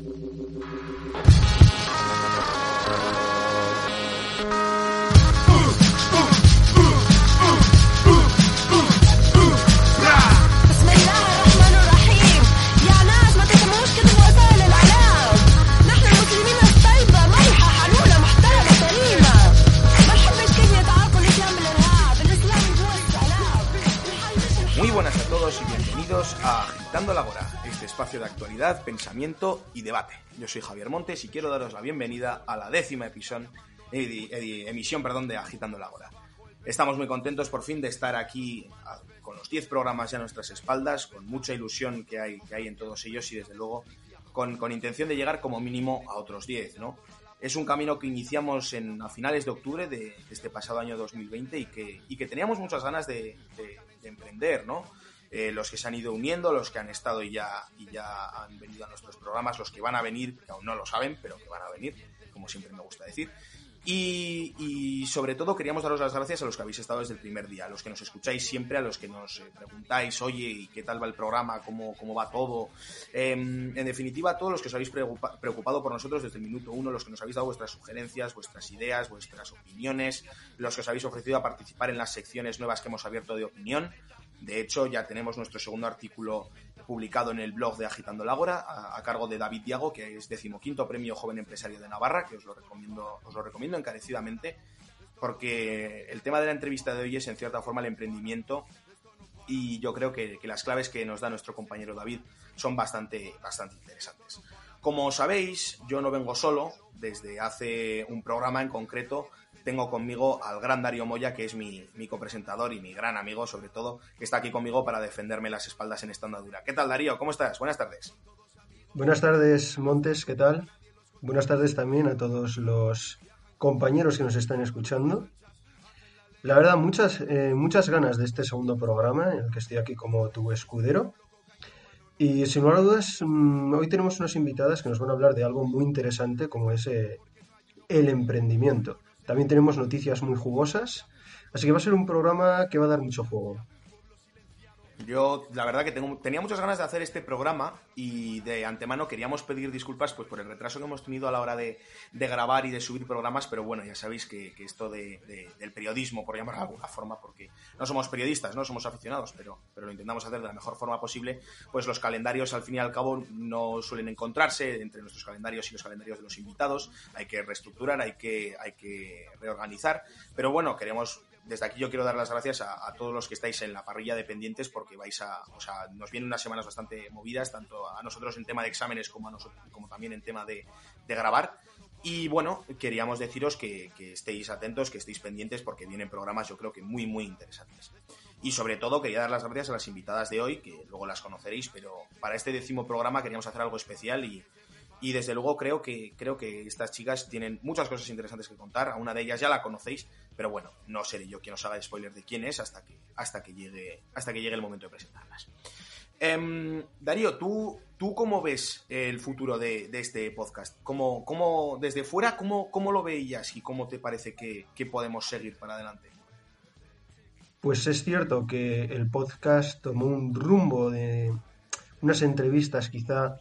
espacio de actualidad, pensamiento y debate. Yo soy Javier Montes y quiero daros la bienvenida a la décima emisión, emisión perdón, de Agitando la Hora. Estamos muy contentos por fin de estar aquí con los 10 programas ya a nuestras espaldas, con mucha ilusión que hay, que hay en todos ellos y desde luego con, con intención de llegar como mínimo a otros 10, ¿no? Es un camino que iniciamos en, a finales de octubre de, este pasado año 2020 y que, y que teníamos muchas ganas de, de emprender, ¿no? Eh, los que se han ido uniendo, los que han estado y ya, y ya han venido a nuestros programas, los que van a venir, que aún no lo saben, pero que van a venir, como siempre me gusta decir. Y, sobre todo queríamos daros las gracias a los que habéis estado desde el primer día, a los que nos escucháis siempre, a los que nos eh, preguntáis, oye, ¿y qué tal va el programa? ¿Cómo, cómo va todo? Em, en definitiva, a todos los que os habéis preocupado por nosotros desde el minuto uno, los que nos habéis dado vuestras sugerencias, vuestras ideas, vuestras opiniones, los que os habéis ofrecido a participar en las secciones nuevas que hemos abierto de opinión. De hecho, ya tenemos nuestro segundo artículo publicado en el blog de Agitando la Ágora, a, cargo de David Diago, que es decimoquinto premio Joven Empresario de Navarra, que os lo recomiendo, os lo recomiendo encarecidamente, porque el tema de la entrevista de hoy es en cierta forma el emprendimiento y yo creo que, las claves que nos da nuestro compañero David son bastante, bastante interesantes. Como sabéis, yo no vengo solo, desde hace un programa en concreto tengo conmigo al gran Darío Moya, que es mi, copresentador y mi gran amigo, sobre todo, que está aquí conmigo para defenderme las espaldas en esta andadura. ¿Qué tal, Darío? ¿Cómo estás? Buenas tardes. Buenas tardes, Montes, ¿qué tal? Buenas tardes también a todos los compañeros que nos están escuchando. La verdad, muchas, eh, muchas ganas de este segundo programa en el que estoy aquí como tu escudero. Y sin lugar a dudas, mm, hoy tenemos unas invitadas que nos van a hablar de algo muy interesante como es eh, el emprendimiento. También tenemos noticias muy jugosas, así que va a ser un programa que va a dar mucho juego. Yo, la verdad que tengo, tenía muchas ganas de hacer este programa y de antemano queríamos pedir disculpas pues, por el retraso que hemos tenido a la hora de, grabar y de subir programas, pero bueno, ya sabéis que, esto de, del periodismo, por llamarlo de alguna forma, porque no somos periodistas, no somos aficionados, pero, pero lo intentamos hacer de la mejor forma posible, pues los calendarios al fin y al cabo no suelen encontrarse entre nuestros calendarios y los calendarios de los invitados, hay que reestructurar, hay que, hay que reorganizar, pero bueno, queremos desde aquí yo quiero dar las gracias a, todos los que estáis en la parrilla de pendientes porque vais a, o sea, nos vienen unas semanas bastante movidas, tanto a nosotros en tema de exámenes como, a nosotros, como también en tema de, grabar. Y bueno, queríamos deciros que, estéis atentos, que estéis pendientes porque vienen programas yo creo que muy, muy interesantes. Y sobre todo quería dar las gracias a las invitadas de hoy, que luego las conoceréis, pero para este décimo programa queríamos hacer algo especial y, y desde luego creo que, creo que estas chicas tienen muchas cosas interesantes que contar. A una de ellas ya la conocéis, pero bueno, no seré yo quien os haga spoiler de quién es hasta que, hasta que, llegue, hasta que llegue el momento de presentarlas. Em, Darío, ¿tú, ¿tú cómo ves el futuro de, este podcast? ¿Cómo, cómo, desde fuera, ¿cómo, cómo lo veías y cómo te parece que, que podemos seguir para adelante? Pues es cierto que el podcast tomó un rumbo de unas entrevistas quizá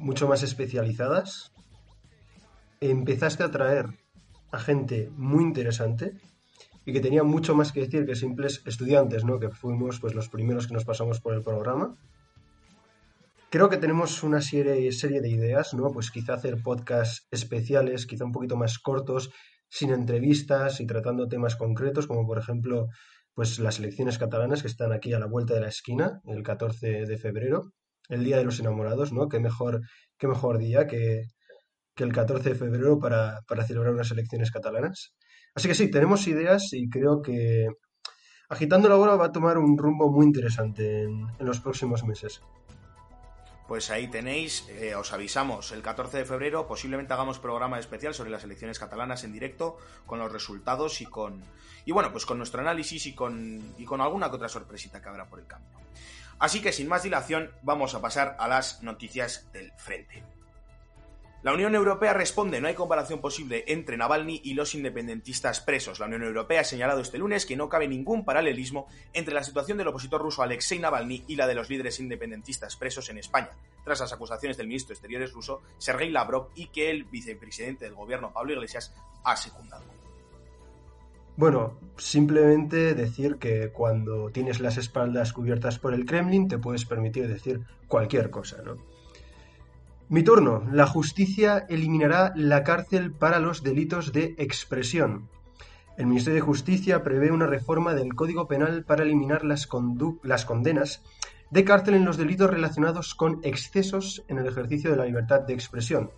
mucho más especializadas, empezaste a traer a gente muy interesante y que tenía mucho más que decir que simples estudiantes, ¿no? Que fuimos pues los primeros que nos pasamos por el programa. Creo que tenemos una serie, serie de ideas, ¿no? Pues quizá hacer podcasts especiales, quizá un poquito más cortos, sin entrevistas y tratando temas concretos, como por ejemplo, pues las elecciones catalanas que están aquí a la vuelta de la esquina, el 14 de febrero el Día de los Enamorados, ¿no? Qué mejor, qué mejor día que, el 14 de febrero para, celebrar unas elecciones catalanas. Así que sí, tenemos ideas y creo que Agitando la Hora va a tomar un rumbo muy interesante en, los próximos meses. Pues ahí tenéis, eh, os avisamos, el 14 de febrero posiblemente hagamos programa especial sobre las elecciones catalanas en directo, con los resultados y con y bueno, pues con nuestro análisis y con, y con alguna que otra sorpresita que habrá por el camino. Así que sin más dilación, vamos a pasar a las noticias del frente. La Unión Europea responde, no hay comparación posible entre Navalny y los independentistas presos. La Unión Europea ha señalado este lunes que no cabe ningún paralelismo entre la situación del opositor ruso Alexei Navalny y la de los líderes independentistas presos en España, tras las acusaciones del ministro de Exteriores ruso Sergei Lavrov y que el vicepresidente del gobierno Pablo Iglesias ha secundado. Bueno, simplemente decir que cuando tienes las espaldas cubiertas por el Kremlin te puedes permitir decir cualquier cosa, ¿no? Mi turno. La justicia eliminará la cárcel para los delitos de expresión. El Ministerio de Justicia prevé una reforma del Código Penal para eliminar las, las, condenas de cárcel en los delitos relacionados con excesos en el ejercicio de la libertad de expresión,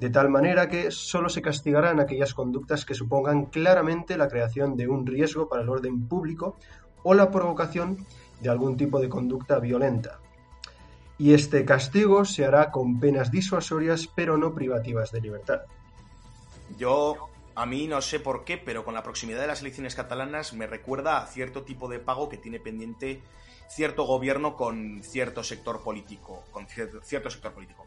de tal manera que solo se castigarán aquellas conductas que supongan claramente la creación de un riesgo para el orden público o la provocación de algún tipo de conducta violenta y este castigo se hará con penas disuasorias pero no privativas de libertad. Yo, a mí no sé por qué, pero con la proximidad de las elecciones catalanas me recuerda a cierto tipo de pago que tiene pendiente cierto gobierno con cierto sector político, con cierto sector político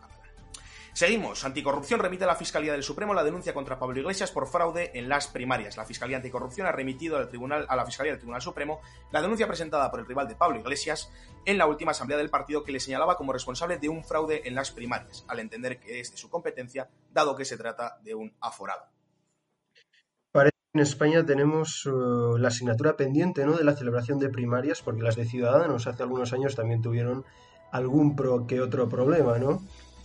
Seguimos. Anticorrupción remite a la Fiscalía del Supremo la denuncia contra Pablo Iglesias por fraude en las primarias. La Fiscalía Anticorrupción ha remitido al tribunal, a la Fiscalía del Tribunal Supremo la denuncia presentada por el rival de Pablo Iglesias en la última asamblea del partido que le señalaba como responsable de un fraude en las primarias, al entender que es de su competencia, dado que se trata de un aforado. Parece que en España tenemos uh, la asignatura pendiente ¿no? de la celebración de primarias, porque las de Ciudadanos hace algunos años también tuvieron algún pro que otro problema, ¿no?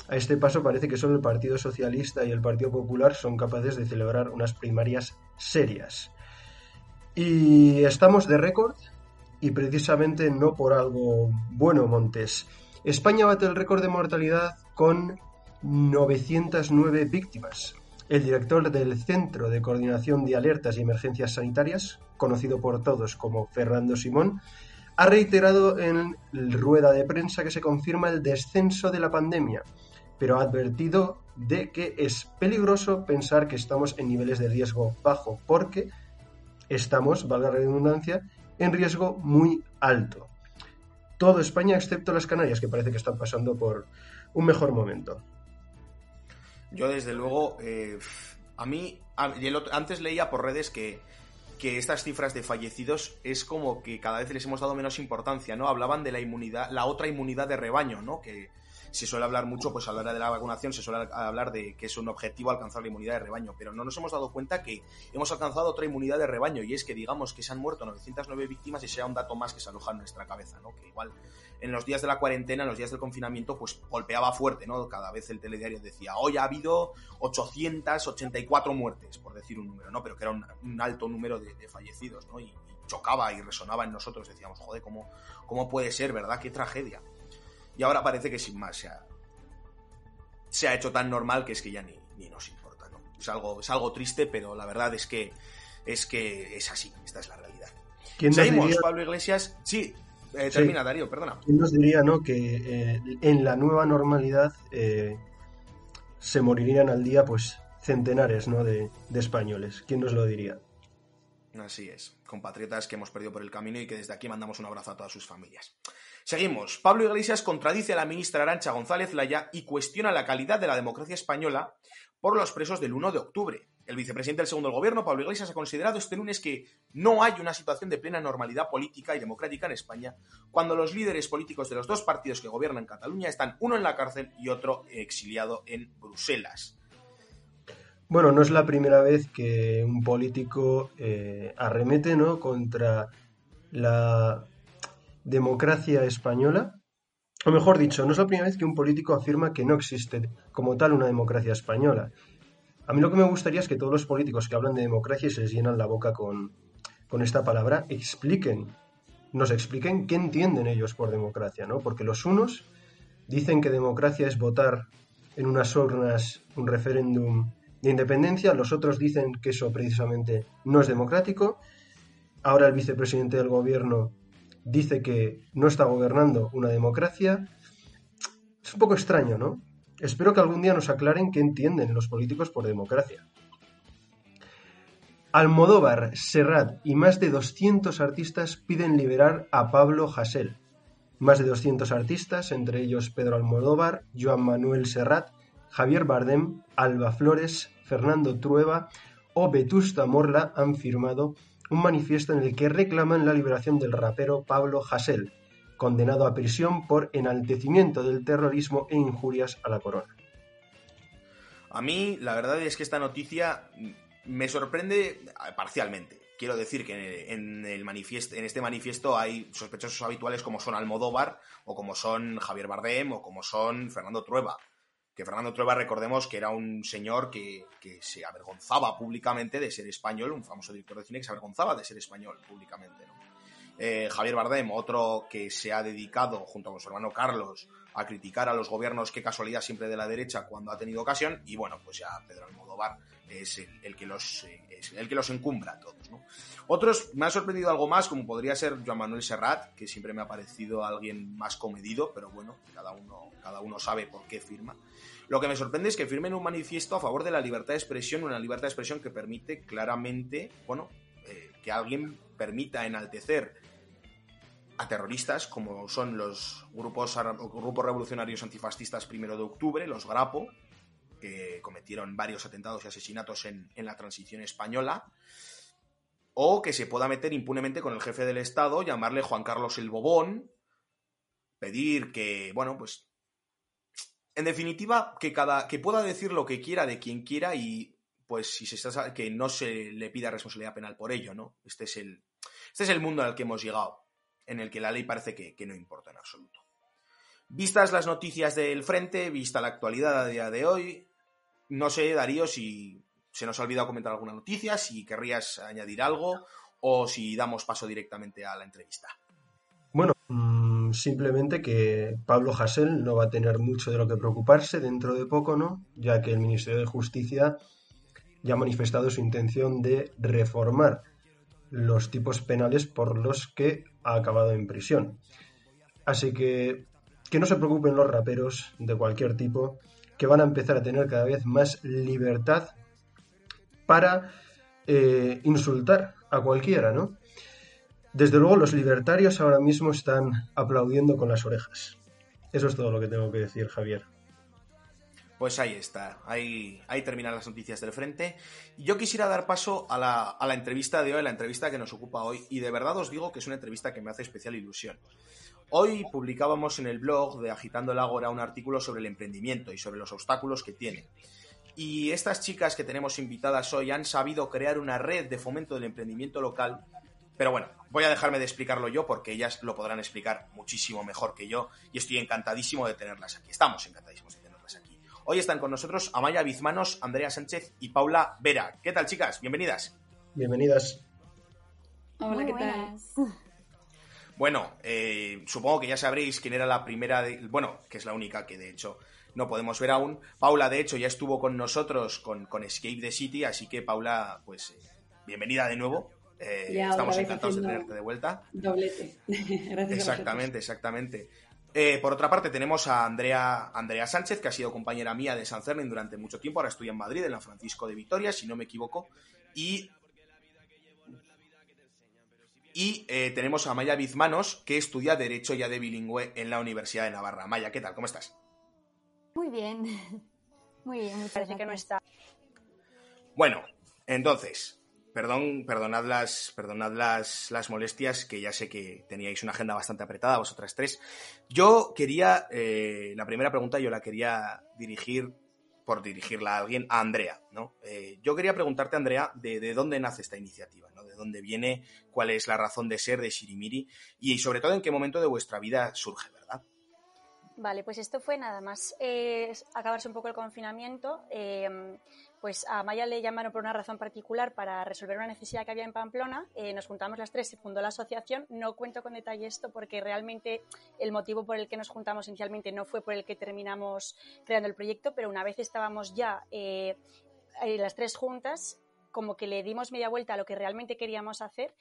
A este paso parece que solo el Partido Socialista y el Partido Popular son capaces de celebrar unas primarias serias. Y estamos de récord y precisamente no por algo bueno, Montes. España bate el récord de mortalidad con 909 víctimas. El director del Centro de Coordinación de Alertas y Emergencias Sanitarias, conocido por todos como Fernando Simón, ha reiterado en rueda de prensa que se confirma el descenso de la pandemia pero ha advertido de que es peligroso pensar que estamos en niveles de riesgo bajo, porque estamos, valga la redundancia, en riesgo muy alto. Todo España excepto las Canarias, que parece que están pasando por un mejor momento. Yo, desde luego, eh, a mí, antes leía por redes que, que estas cifras de fallecidos es como que cada vez les hemos dado menos importancia, ¿no? Hablaban de la inmunidad, la otra inmunidad de rebaño, ¿no? Que, se suele hablar mucho, pues a la hora de la vacunación se suele hablar de que es un objetivo alcanzar la inmunidad de rebaño, pero no nos hemos dado cuenta que hemos alcanzado otra inmunidad de rebaño y es que digamos que se han muerto 909 víctimas y sea un dato más que se aloja en nuestra cabeza, ¿no? Que igual en los días de la cuarentena, en los días del confinamiento, pues golpeaba fuerte, ¿no? Cada vez el telediario decía, hoy ha habido 884 muertes, por decir un número, ¿no? Pero que era un, alto número de, fallecidos, ¿no? Y, chocaba y resonaba en nosotros, decíamos, joder, ¿cómo, ¿cómo puede ser, verdad? Qué tragedia. Y ahora parece que sin más se ha, se ha hecho tan normal que es que ya ni, ni nos importa, ¿no? Es algo, es algo triste, pero la verdad es que es que es así, esta es la realidad. Seguimos, Pablo Iglesias. Sí, eh, termina, Darío, perdona. ¿Quién nos diría, no, que eh, en la nueva normalidad eh, se morirían al día, pues, centenares, ¿no, de, de españoles? ¿Quién nos lo diría? Así es, compatriotas que hemos perdido por el camino y que desde aquí mandamos un abrazo a todas sus familias. Seguimos. Pablo Iglesias contradice a la ministra Arancha González Laya y cuestiona la calidad de la democracia española por los presos del 1 de octubre. El vicepresidente del segundo gobierno, Pablo Iglesias, ha considerado este lunes que no hay una situación de plena normalidad política y democrática en España cuando los líderes políticos de los dos partidos que gobiernan Cataluña están uno en la cárcel y otro exiliado en Bruselas. Bueno, no es la primera vez que un político eh, arremete ¿no? contra la democracia española, o mejor dicho, no es la primera vez que un político afirma que no existe como tal una democracia española. A mí lo que me gustaría es que todos los políticos que hablan de democracia y se les llenan la boca con, con esta palabra, expliquen, nos expliquen qué entienden ellos por democracia, ¿no? Porque los unos dicen que democracia es votar en unas urnas un referéndum de independencia, los otros dicen que eso precisamente no es democrático. Ahora el vicepresidente del gobierno dice que no está gobernando una democracia. Es un poco extraño, ¿no? Espero que algún día nos aclaren qué entienden los políticos por democracia. Almodóvar, Serrat y más de 200 artistas piden liberar a Pablo Hasél. Más de 200 artistas, entre ellos Pedro Almodóvar, Joan Manuel Serrat Javier Bardem, Alba Flores, Fernando Trueba o Vetusta Morla han firmado un manifiesto en el que reclaman la liberación del rapero Pablo Hasél, condenado a prisión por enaltecimiento del terrorismo e injurias a la corona. A mí, la verdad es que esta noticia me sorprende parcialmente. Quiero decir que en, el en este manifiesto hay sospechosos habituales como son Almodóvar, o como son Javier Bardem, o como son Fernando Trueba. Que Fernando Trueba, recordemos que era un señor que, se avergonzaba públicamente de ser español, un famoso director de cine que se avergonzaba de ser español públicamente. Eh, Javier Bardem, otro que se ha dedicado, junto con su hermano Carlos, a criticar a los gobiernos, qué casualidad siempre de la derecha cuando ha tenido ocasión, y bueno, pues ya Pedro Almodóvar es el, que, los, eh, el que los encumbra a todos. ¿no? Otros, me ha sorprendido algo más, como podría ser Joan Manuel Serrat, que siempre me ha parecido alguien más comedido, pero bueno, cada uno, cada uno sabe por qué firma. Lo que me sorprende es que firmen un manifiesto a favor de la libertad de expresión, una libertad de expresión que permite claramente, bueno, eh, que alguien permita enaltecer a terroristas como son los grupos, grupos revolucionarios antifascistas primero de octubre, los Grapo, que cometieron varios atentados y asesinatos en, la transición española, o que se pueda meter impunemente con el jefe del Estado, llamarle Juan Carlos el Bobón, pedir que, bueno, pues, en definitiva, que, cada, que pueda decir lo que quiera de quien quiera y, pues, si se está, que no se le pida responsabilidad penal por ello, ¿no? Este es el, este es el mundo al que hemos llegado en el que la ley parece que, no importa en absoluto. Vistas las noticias del frente, vista la actualidad a día de hoy, no sé, Darío, si se nos ha olvidado comentar alguna noticia, si querrías añadir algo o si damos paso directamente a la entrevista. Bueno, mm, simplemente que Pablo Hasél no va a tener mucho de lo que preocuparse dentro de poco, ¿no? Ya que el Ministerio de Justicia ya ha manifestado su intención de reformar los tipos penales por los que ha acabado en prisión. Así que que no se preocupen los raperos de cualquier tipo, que van a empezar a tener cada vez más libertad para eh, insultar a cualquiera, ¿no? Desde luego los libertarios ahora mismo están aplaudiendo con las orejas. Eso es todo lo que tengo que decir, Javier. Pues ahí está, ahí, ahí terminan las noticias del frente. Yo quisiera dar paso a la, a la entrevista de hoy, la entrevista que nos ocupa hoy, y de verdad os digo que es una entrevista que me hace especial ilusión. Hoy publicábamos en el blog de Agitando el Ágora un artículo sobre el emprendimiento y sobre los obstáculos que tiene. Y estas chicas que tenemos invitadas hoy han sabido crear una red de fomento del emprendimiento local. Pero bueno, voy a dejarme de explicarlo yo porque ellas lo podrán explicar muchísimo mejor que yo y estoy encantadísimo de tenerlas aquí. Estamos encantadísimos de tenerlas aquí. Hoy están con nosotros Amaya Bizmanos, Andrea Sánchez y Paula Vera. ¿Qué tal, chicas? Bienvenidas. Bienvenidas. Hola, ¿qué tal? Bueno, eh, supongo que ya sabréis quién era la primera, bueno, que es la única que de hecho no podemos ver aún. Paula, de hecho, ya estuvo con nosotros con, con Escape the City, así que Paula, pues eh, bienvenida de nuevo. Eh, estamos encantados de tenerte de vuelta. Doblete. Gracias. Exactamente, exactamente. Eh, por otra parte, tenemos a Andrea, Andrea Sánchez, que ha sido compañera mía de San Cernin durante mucho tiempo. Ahora estudia en Madrid, en la Francisco de Vitoria, si no me equivoco. Y, y eh, tenemos a Maya Bizmanos, que estudia Derecho ya de bilingüe en la Universidad de Navarra. Maya, ¿qué tal? ¿Cómo estás? Muy bien. Muy bien, me parece que no está. Bueno, entonces, Perdón, perdonad las, perdonad las, las molestias, que ya sé que teníais una agenda bastante apretada, vosotras tres. Yo quería, eh, la primera pregunta yo la quería dirigir, por dirigirla a alguien, a Andrea, ¿no? Eh, yo quería preguntarte, Andrea, de, de, dónde nace esta iniciativa, ¿no? De dónde viene, cuál es la razón de ser de Shirimiri y sobre todo en qué momento de vuestra vida surge, ¿verdad? Vale, pues esto fue nada más eh, acabarse un poco el confinamiento. Eh, pues a Maya le llamaron por una razón particular para resolver una necesidad que había en Pamplona. Eh, nos juntamos las tres, se fundó la asociación. No cuento con detalle esto porque realmente el motivo por el que nos juntamos inicialmente no fue por el que terminamos creando el proyecto, pero una vez estábamos ya eh, las tres juntas, como que le dimos media vuelta a lo que realmente queríamos hacer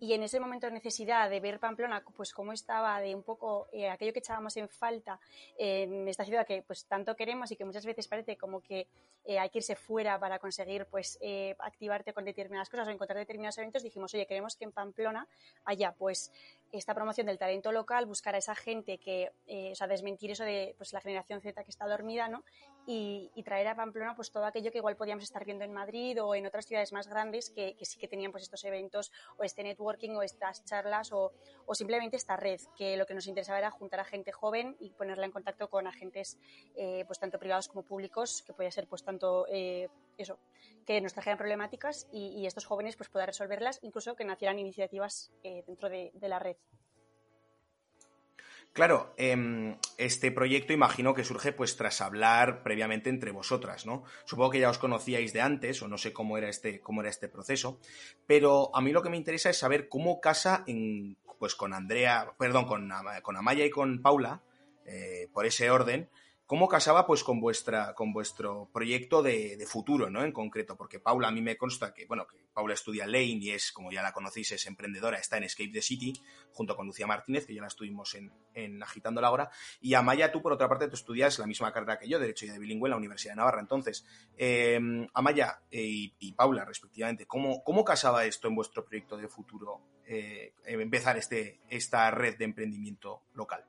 y en ese momento de necesidad de ver Pamplona, pues cómo estaba, de un poco eh, aquello que echábamos en falta en esta ciudad que pues tanto queremos y que muchas veces parece como que eh, hay que irse fuera para conseguir pues eh, activarte con determinadas cosas o encontrar determinados eventos, dijimos, oye, queremos que en Pamplona haya pues esta promoción del talento local, buscar a esa gente que, eh, o sea, desmentir eso de pues, la generación Z que está dormida, ¿no? Y, traer a Pamplona pues todo aquello que igual podíamos estar viendo en Madrid o en otras ciudades más grandes que, sí que tenían pues estos eventos o este networking o estas charlas o, o, simplemente esta red, que lo que nos interesaba era juntar a gente joven y ponerla en contacto con agentes eh, pues tanto privados como públicos, que podía ser pues tanto eh, eso, que nos trajeran problemáticas y, estos jóvenes pues puedan resolverlas, incluso que nacieran iniciativas eh, dentro de, la red. Claro, em, este proyecto imagino que surge pues tras hablar previamente entre vosotras, ¿no? Supongo que ya os conocíais de antes, o no sé cómo era este, cómo era este proceso, pero a mí lo que me interesa es saber cómo casa en, pues con Andrea, perdón, con, con Amaya y con Paula, eh, por ese orden, ¿Cómo casaba pues con vuestra, con vuestro proyecto de, futuro, ¿no? En concreto, porque Paula a mí me consta que, bueno, que Paula estudia Lane y es, como ya la conocéis, es emprendedora, está en Escape the City, junto con Lucía Martínez, que ya la estuvimos en, Agitando la Hora. Y Amaya, tú por otra parte, tú estudias la misma carrera que yo, Derecho y de Bilingüe en la Universidad de Navarra. Entonces, em, Amaya eh, y, Paula, respectivamente, ¿cómo, ¿cómo casaba esto en vuestro proyecto de futuro, eh, empezar este, esta red de emprendimiento local?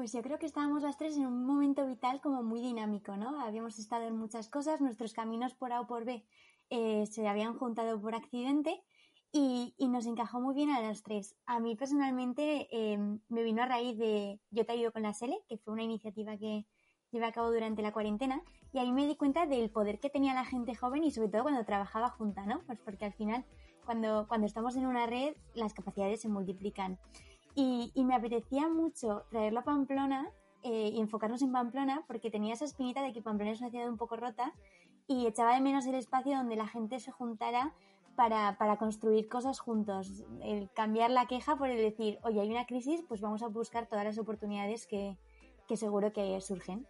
Pues yo creo que estábamos las tres en un momento vital como muy dinámico, ¿no? Habíamos estado en muchas cosas, nuestros caminos por A o por B eh, se habían juntado por accidente y, nos encajó muy bien a las tres. A mí personalmente em, me vino a raíz de Yo te ayudo con la SELE, que fue una iniciativa que llevé a cabo durante la cuarentena y ahí me di cuenta del poder que tenía la gente joven y sobre todo cuando trabajaba junta, ¿no? Pues porque al final cuando, cuando estamos en una red las capacidades se multiplican. Y, me apetecía mucho traerlo a Pamplona eh, y enfocarnos en Pamplona porque tenía esa espinita de que Pamplona es una ciudad un poco rota y echaba de menos el espacio donde la gente se juntara para, para, construir cosas juntos. El cambiar la queja por el decir, oye, hay una crisis, pues vamos a buscar todas las oportunidades que, que seguro que surgen.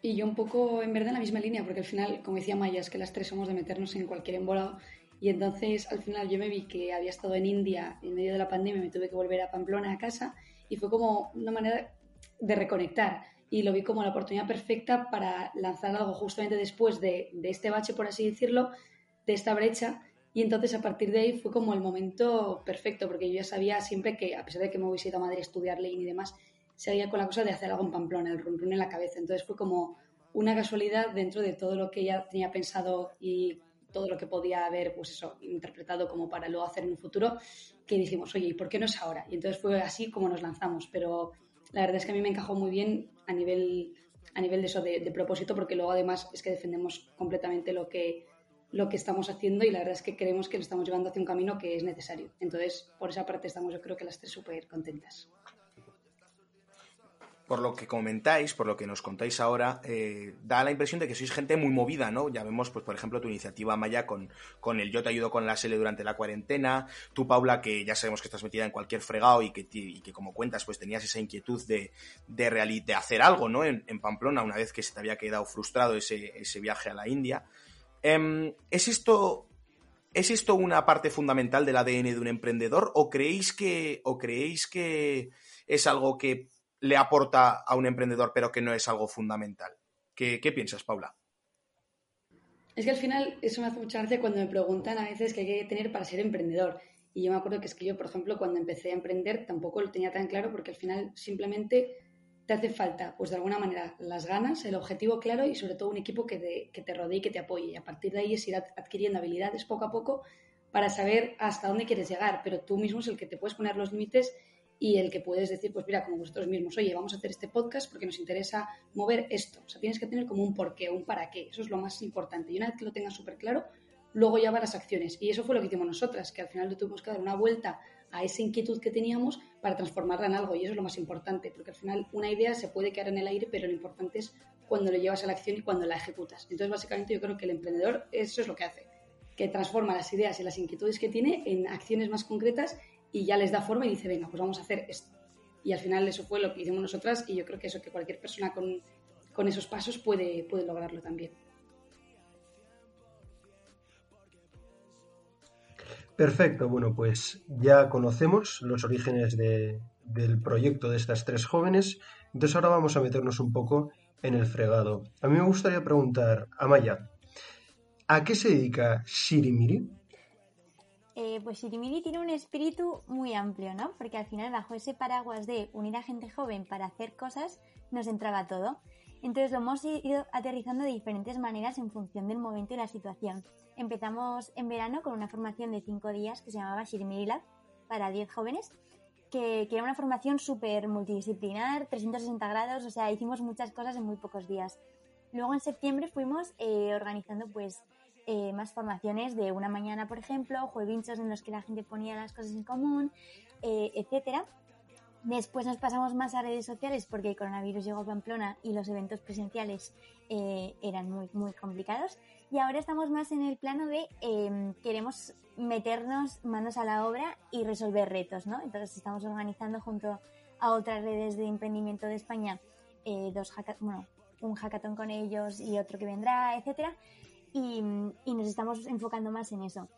Y yo un poco, en verdad, en la misma línea, porque al final, como decía Maya, es que las tres somos de meternos en cualquier embolado y entonces al final yo me vi que había estado en India en medio de la pandemia, me tuve que volver a Pamplona a casa y fue como una manera de reconectar y lo vi como la oportunidad perfecta para lanzar algo justamente después de, de este bache, por así decirlo, de esta brecha. Y entonces a partir de ahí fue como el momento perfecto, porque yo ya sabía siempre que, a pesar de que me hubiese ido a Madrid a estudiar ley y demás, seguía con la cosa de hacer algo en Pamplona, el run, run en la cabeza. Entonces fue como una casualidad dentro de todo lo que ya tenía pensado y todo lo que podía haber, pues eso, interpretado como para luego hacer en un futuro, que dijimos, oye, ¿y por qué no es ahora? Y entonces fue así como nos lanzamos, pero la verdad es que a mí me encajó muy bien a nivel, a nivel de eso, de, propósito, porque luego además es que defendemos completamente lo que, lo que estamos haciendo y la verdad es que creemos que lo estamos llevando hacia un camino que es necesario. Entonces, por esa parte estamos yo creo que las tres súper contentas por lo que comentáis, por lo que nos contáis ahora, eh, da la impresión de que sois gente muy movida, ¿no? Ya vemos, pues, por ejemplo, tu iniciativa Maya con, con el Yo te ayudo con la SL durante la cuarentena, tú, Paula, que ya sabemos que estás metida en cualquier fregado y que, y que como cuentas, pues tenías esa inquietud de, de, de hacer algo, ¿no? En, Pamplona, una vez que se te había quedado frustrado ese, ese viaje a la India. Em, ¿Es esto ¿Es esto una parte fundamental del ADN de un emprendedor o creéis que, o creéis que es algo que le aporta a un emprendedor, pero que no es algo fundamental. ¿Qué, piensas, Paula? Es que al final eso me hace mucha gracia cuando me preguntan a veces qué hay que tener para ser emprendedor. Y yo me acuerdo que es que yo, por ejemplo, cuando empecé a emprender tampoco lo tenía tan claro porque al final simplemente te hace falta, pues de alguna manera, las ganas, el objetivo claro y sobre todo un equipo que te, rodee y que te apoye. Y a partir de ahí es ir adquiriendo habilidades poco a poco para saber hasta dónde quieres llegar, pero tú mismo es el que te puedes poner los límites y el que puedes decir, pues mira, como vosotros mismos, oye, vamos a hacer este podcast porque nos interesa mover esto. O sea, tienes que tener como un porqué, un para qué. Eso es lo más importante. Y una vez que lo tengas súper claro, luego ya van las acciones. Y eso fue lo que hicimos nosotras, que al final tuvimos que dar una vuelta a esa inquietud que teníamos para transformarla en algo. Y eso es lo más importante, porque al final una idea se puede quedar en el aire, pero lo importante es cuando lo llevas a la acción y cuando la ejecutas. Entonces, básicamente, yo creo que el emprendedor eso es lo que hace, que transforma las ideas y las inquietudes que tiene en acciones más concretas y ya les da forma y dice, venga, pues vamos a hacer esto. Y al final eso fue lo que hicimos nosotras y yo creo que eso que cualquier persona con, con esos pasos puede, puede lograrlo también. Perfecto, bueno, pues ya conocemos los orígenes de, del proyecto de estas tres jóvenes, entonces ahora vamos a meternos un poco en el fregado. A mí me gustaría preguntar a Maya, ¿a qué se dedica Shirimiri? Eh, pues Sirimiri tiene un espíritu muy amplio, ¿no? Porque al final bajo ese paraguas de unir a gente joven para hacer cosas, nos entraba todo. Entonces lo hemos ido aterrizando de diferentes maneras en función del momento y la situación. Empezamos en verano con una formación de cinco días que se llamaba Shirimiri Lab para 10 jóvenes, que, que, era una formación súper multidisciplinar, 360 grados, o sea, hicimos muchas cosas en muy pocos días. Luego en septiembre fuimos eh, organizando pues eh, más formaciones de una mañana, por ejemplo, juevinchos en los que la gente ponía las cosas en común, eh, etcétera. Después nos pasamos más a redes sociales porque el coronavirus llegó a Pamplona y los eventos presenciales eh, eran muy, muy complicados. Y ahora estamos más en el plano de em, queremos meternos manos a la obra y resolver retos, ¿no? Entonces estamos organizando junto a otras redes de emprendimiento de España eh, dos bueno, un hackathon con ellos y otro que vendrá, etcétera. Y, y nos estamos enfocando más en eso.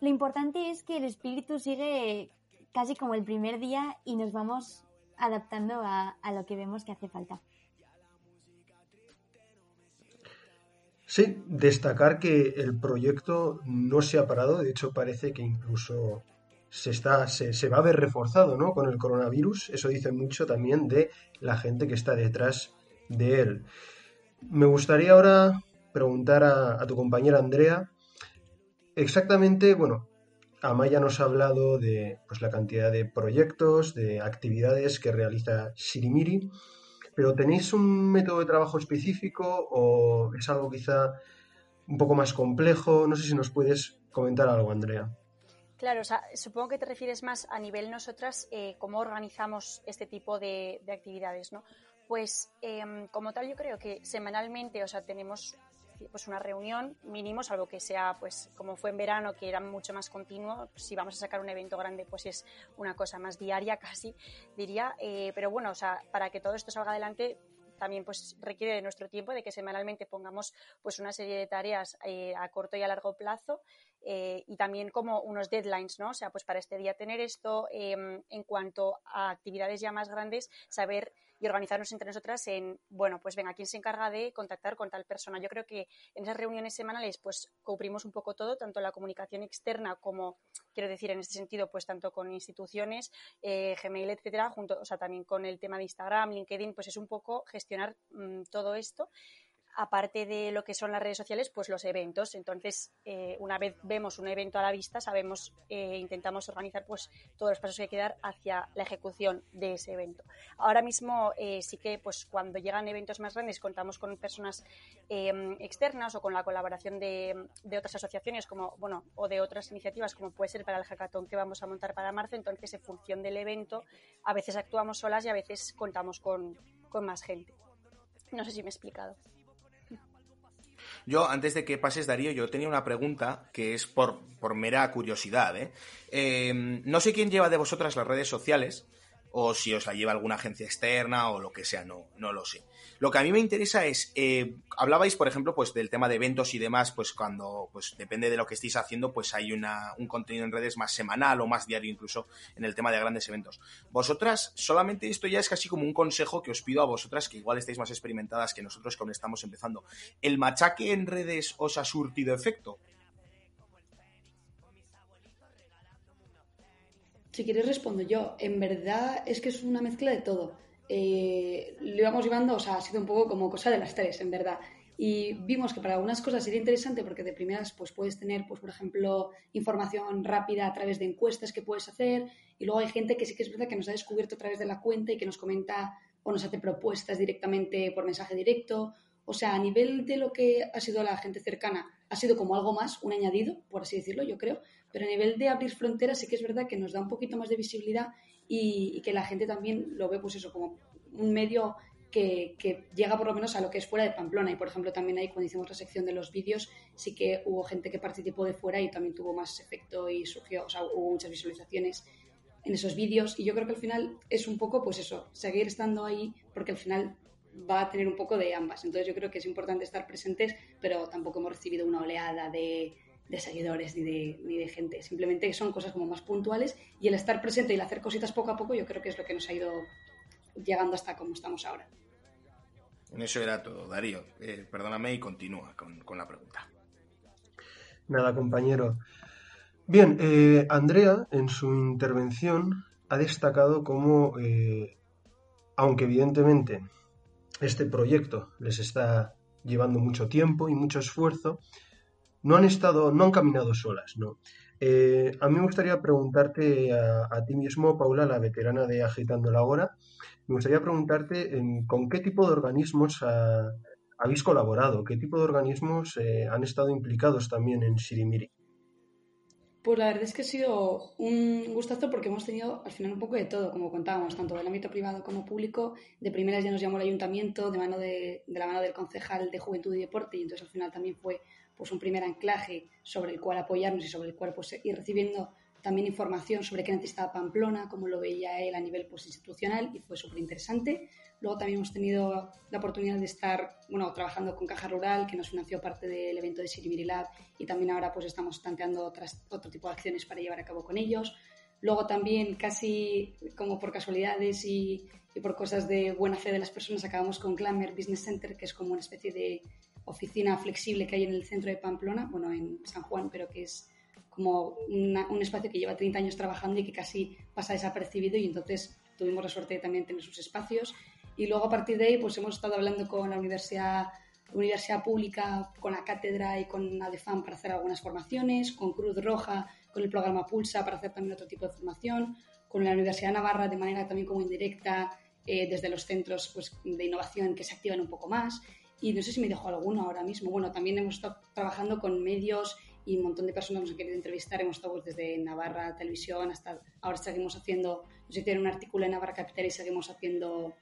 Lo importante es que el espíritu sigue casi como el primer día y nos vamos adaptando a, lo que vemos que hace falta. Sí, destacar que el proyecto no se ha parado, de hecho parece que incluso se, está, se, se, va a ver reforzado ¿no? con el coronavirus, eso dice mucho también de la gente que está detrás de él. Me gustaría ahora preguntar a, tu compañera Andrea exactamente, bueno, Amaya nos ha hablado de pues, la cantidad de proyectos, de actividades que realiza Sirimiri, pero ¿tenéis un método de trabajo específico o es algo quizá un poco más complejo? No sé si nos puedes comentar algo, Andrea. Claro, o sea, supongo que te refieres más a nivel nosotras, eh, cómo organizamos este tipo de, actividades, ¿no? Pues em, como tal, yo creo que semanalmente, o sea, tenemos pues una reunión mínimo, salvo que sea pues como fue en verano, que era mucho más continuo, si vamos a sacar un evento grande, pues es una cosa más diaria casi, diría, eh, pero bueno, o sea, para que todo esto salga adelante también pues requiere de nuestro tiempo, de que semanalmente pongamos pues una serie de tareas eh, a corto y a largo plazo eh, y también como unos deadlines, ¿no? O sea, pues para este día tener esto, em, en cuanto a actividades ya más grandes, saber y organizarnos entre nosotras en, bueno, pues venga, ¿quién se encarga de contactar con tal persona? Yo creo que en esas reuniones semanales pues cubrimos un poco todo, tanto la comunicación externa como, quiero decir, en este sentido, pues tanto con instituciones, eh, Gmail, etcétera, junto, o sea, también con el tema de Instagram, LinkedIn, pues es un poco gestionar mm, todo esto aparte de lo que son las redes sociales, pues los eventos. Entonces, eh, una vez vemos un evento a la vista, sabemos, eh, intentamos organizar pues todos los pasos que hay que dar hacia la ejecución de ese evento. Ahora mismo eh, sí que pues cuando llegan eventos más grandes contamos con personas em, externas o con la colaboración de, otras asociaciones como bueno o de otras iniciativas como puede ser para el hackathon que vamos a montar para marzo. Entonces, en función del evento, a veces actuamos solas y a veces contamos con, con más gente. No sé si me he explicado. Yo, antes de que pases, Darío, yo tenía una pregunta que es por, por mera curiosidad. ¿eh? ¿eh? no sé quién lleva de vosotras las redes sociales, o si os la lleva alguna agencia externa o lo que sea, no, no lo sé. Lo que a mí me interesa es, eh, hablabais, por ejemplo, pues del tema de eventos y demás, pues cuando, pues depende de lo que estéis haciendo, pues hay una, un contenido en redes más semanal o más diario incluso en el tema de grandes eventos. Vosotras, solamente esto ya es casi como un consejo que os pido a vosotras, que igual estáis más experimentadas que nosotros que aún estamos empezando. ¿El machaque en redes os ha surtido efecto? Si quieres respondo yo. En verdad es que es una mezcla de todo eh, lo íbamos llevando, o sea, ha sido un poco como cosa de las tres, en verdad. Y vimos que para algunas cosas sería interesante porque de primeras pues puedes tener, pues por ejemplo, información rápida a través de encuestas que puedes hacer y luego hay gente que sí que es verdad que nos ha descubierto a través de la cuenta y que nos comenta o nos hace propuestas directamente por mensaje directo. O sea, a nivel de lo que ha sido la gente cercana, ha sido como algo más, un añadido, por así decirlo, yo creo, pero a nivel de abrir fronteras sí que es verdad que nos da un poquito más de visibilidad y, que la gente también lo ve, pues eso, como un medio que, llega por lo menos a lo que es fuera de Pamplona. Y por ejemplo, también ahí cuando hicimos la sección de los vídeos, sí que hubo gente que participó de fuera y también tuvo más efecto y surgió, o sea, hubo muchas visualizaciones en esos vídeos. Y yo creo que al final es un poco, pues eso, seguir estando ahí, porque al final va a tener un poco de ambas. Entonces yo creo que es importante estar presentes, pero tampoco hemos recibido una oleada de, de seguidores ni de, ni de gente. Simplemente son cosas como más puntuales y el estar presente y el hacer cositas poco a poco yo creo que es lo que nos ha ido llegando hasta como estamos ahora. En eso era todo, Darío. Eh, perdóname y continúa con, con, la pregunta. Nada, compañero. Bien, eh, Andrea en su intervención ha destacado cómo, eh, aunque evidentemente este proyecto les está llevando mucho tiempo y mucho esfuerzo, no han estado, no han caminado solas, ¿no? Eh, a mí me gustaría preguntarte a, ti mismo, Paula, la veterana de Agitando la Hora, me gustaría preguntarte con qué tipo de organismos habéis colaborado, qué tipo de organismos eh, han estado implicados también en Sirimiri. Pues la verdad es que ha sido un gustazo porque hemos tenido al final un poco de todo, como contábamos, tanto del ámbito privado como público. De primeras ya nos llamó el ayuntamiento, de, mano de, de la mano del concejal de Juventud y Deporte, y entonces al final también fue pues un primer anclaje sobre el cual apoyarnos y sobre el cual pues, ir recibiendo también información sobre qué necesitaba Pamplona, cómo lo veía él a nivel pues, institucional y fue súper interesante. Luego también hemos tenido la oportunidad de estar bueno, trabajando con Caja Rural, que nos financió parte del evento de Sirimiri Lab y también ahora pues estamos planteando otras, otro tipo de acciones para llevar a cabo con ellos. Luego también casi como por casualidades y, y por cosas de buena fe de las personas acabamos con Glamour Business Center, que es como una especie de oficina flexible que hay en el centro de Pamplona, bueno, en San Juan, pero que es como un espacio que lleva 30 años trabajando y que casi pasa desapercibido y entonces tuvimos la suerte de también tener sus espacios. Y luego a partir de ahí pues hemos estado hablando con la universidad, universidad pública, con la cátedra y con ADEFAM para hacer algunas formaciones, con Cruz Roja, con el programa Pulsa para hacer también otro tipo de formación, con la Universidad Navarra de manera también como indirecta eh, desde los centros pues, de innovación que se activan un poco más y no sé si me dejo alguno ahora mismo. Bueno, también hemos estado trabajando con medios y un montón de personas nos han querido entrevistar. Hemos estado desde Navarra Televisión hasta ahora seguimos haciendo, nos hicieron un artículo en Navarra Capital y seguimos haciendo,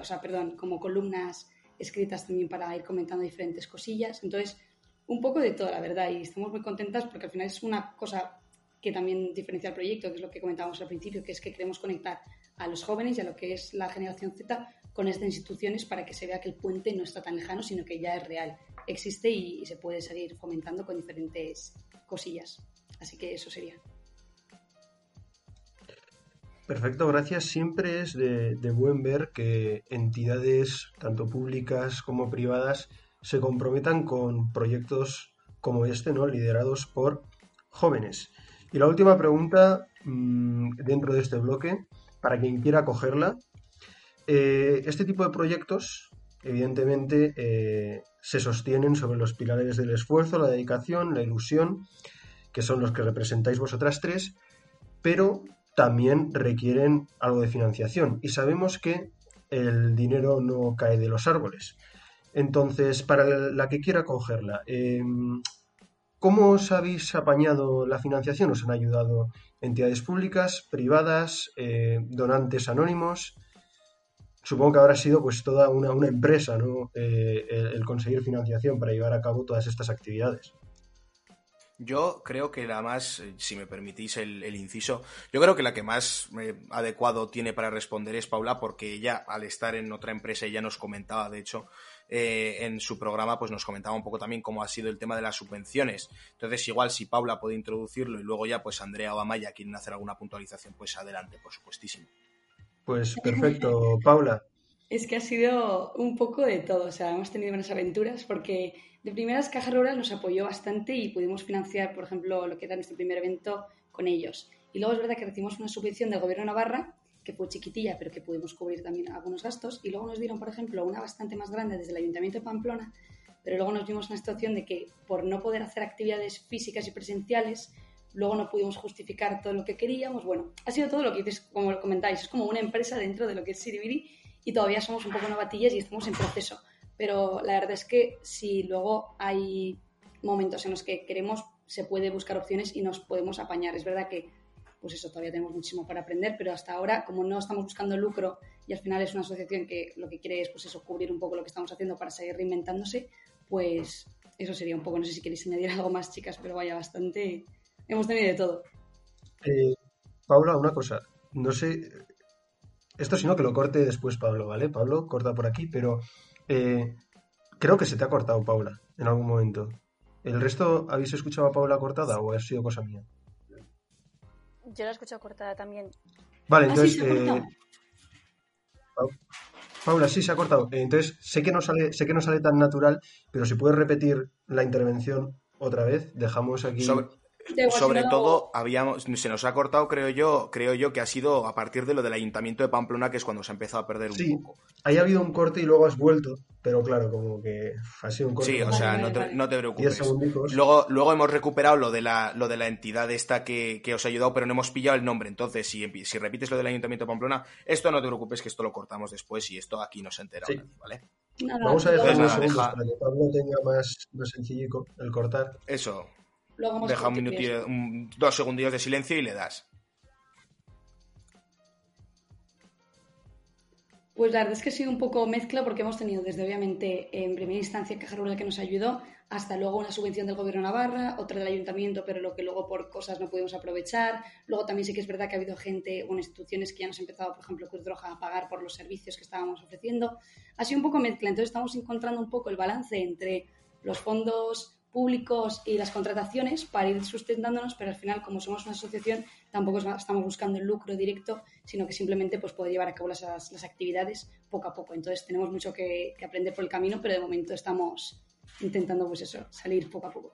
o sea, perdón, como columnas escritas también para ir comentando diferentes cosillas. Entonces, un poco de todo, la verdad, y estamos muy contentas porque al final es una cosa que también diferencia el proyecto, que es lo que comentábamos al principio, que es que queremos conectar a los jóvenes y a lo que es la generación Z con estas instituciones para que se vea que el puente no está tan lejano, sino que ya es real, existe y, se puede seguir fomentando con diferentes cosillas. Así que eso sería. Perfecto, gracias. Siempre es de, buen ver que entidades, tanto públicas como privadas, se comprometan con proyectos como este, ¿no? liderados por jóvenes. Y la última pregunta mm, dentro de este bloque, para quien quiera cogerla, eh, este tipo de proyectos, evidentemente, eh, se sostienen sobre los pilares del esfuerzo, la dedicación, la ilusión, que son los que representáis vosotras tres, pero también requieren algo de financiación. Y sabemos que el dinero no cae de los árboles. Entonces, para la que quiera cogerla, em, ¿cómo os habéis apañado la financiación? ¿Os han ayudado entidades públicas, privadas, eh, donantes anónimos? Supongo que habrá sido pues toda una, empresa ¿no? Eh, el, conseguir financiación para llevar a cabo todas estas actividades. Yo creo que la más, eh, si me permitís el, inciso, yo creo que la que más eh, adecuado tiene para responder es Paula, porque ella, al estar en otra empresa, ya nos comentaba, de hecho, en su programa, pues nos comentaba un poco también cómo ha sido el tema de las subvenciones. Entonces, igual si Paula puede introducirlo y luego ya, pues Andrea o Amaya quieren hacer alguna puntualización, pues adelante, por supuestísimo. Pues perfecto, Paula. Es que ha sido un poco de todo, o sea, hemos tenido buenas aventuras porque de primeras Caja Rural nos apoyó bastante y pudimos financiar, por ejemplo, lo que era nuestro primer evento con ellos. Y luego es verdad que recibimos una subvención del Gobierno de Navarra, que fue chiquitilla, pero que pudimos cubrir también algunos gastos. Y luego nos dieron, por ejemplo, una bastante más grande desde el Ayuntamiento de Pamplona, pero luego nos vimos en una situación de que por no poder hacer actividades físicas y presenciales, luego no pudimos justificar todo lo que queríamos. Bueno, ha sido todo lo que dices, como comentáis, es como una empresa dentro de lo que es Siribiri y todavía somos un poco novatillas y estamos en proceso. Pero la verdad es que si luego hay momentos en los que queremos, se puede buscar opciones y nos podemos apañar. Es verdad que, pues eso, todavía tenemos muchísimo para aprender, pero hasta ahora, como no estamos buscando lucro y al final es una asociación que lo que quiere es, pues eso, cubrir un poco lo que estamos haciendo para seguir reinventándose, pues eso sería un poco, no sé si queréis añadir algo más, chicas, pero vaya, bastante hemos tenido de todo. Eh, Paula, una cosa, no sé, esto sino que lo corte después Pablo, ¿vale? Pablo, corta por aquí, pero eh, creo que se te ha cortado, Paula, en algún momento. ¿El resto habéis escuchado a Paula cortada o ha sido cosa mía? Yo la he escuchado cortada también. Vale, ah, entonces... Eh, Paula, sí, se ha cortado. Entonces, sé que, no sale, sé que no sale tan natural, pero si puedes repetir la intervención otra vez, dejamos aquí sobre todo habíamos se nos ha cortado creo yo creo yo que ha sido a partir de lo del ayuntamiento de Pamplona que es cuando se ha empezado a perder un poco. ahí ha habido un corte y luego has vuelto pero claro como que ha sido un corte sí o sea no, te, preocupes. Luego luego hemos recuperado lo de la lo de la entidad esta que, os ha ayudado pero no hemos pillado el nombre. Entonces si, si repites lo del ayuntamiento de Pamplona esto no te preocupes que esto lo cortamos después y esto aquí no se entera vale Vamos a dejar unos segundos para que Pablo tenga más, más sencillo el cortar. Eso, Deja un minutillo, dos segundillos de silencio y le das. Pues la verdad es que ha sido un poco mezcla porque hemos tenido desde obviamente en primera instancia Caja Rural que nos ayudó hasta luego una subvención del Gobierno de Navarra, otra del Ayuntamiento, pero lo que luego por cosas no pudimos aprovechar. Luego también sí que es verdad que ha habido gente o instituciones que ya nos han empezado, por ejemplo, Cruz Roja, a pagar por los servicios que estábamos ofreciendo. Ha sido un poco mezcla, entonces estamos encontrando un poco el balance entre los fondos públicos y las contrataciones para ir sustentándonos, pero al final, como somos una asociación, tampoco estamos buscando el lucro directo, sino que simplemente pues, poder llevar a cabo las, las actividades poco a poco. Entonces, tenemos mucho que, aprender por el camino, pero de momento estamos intentando, pues eso, salir poco a poco.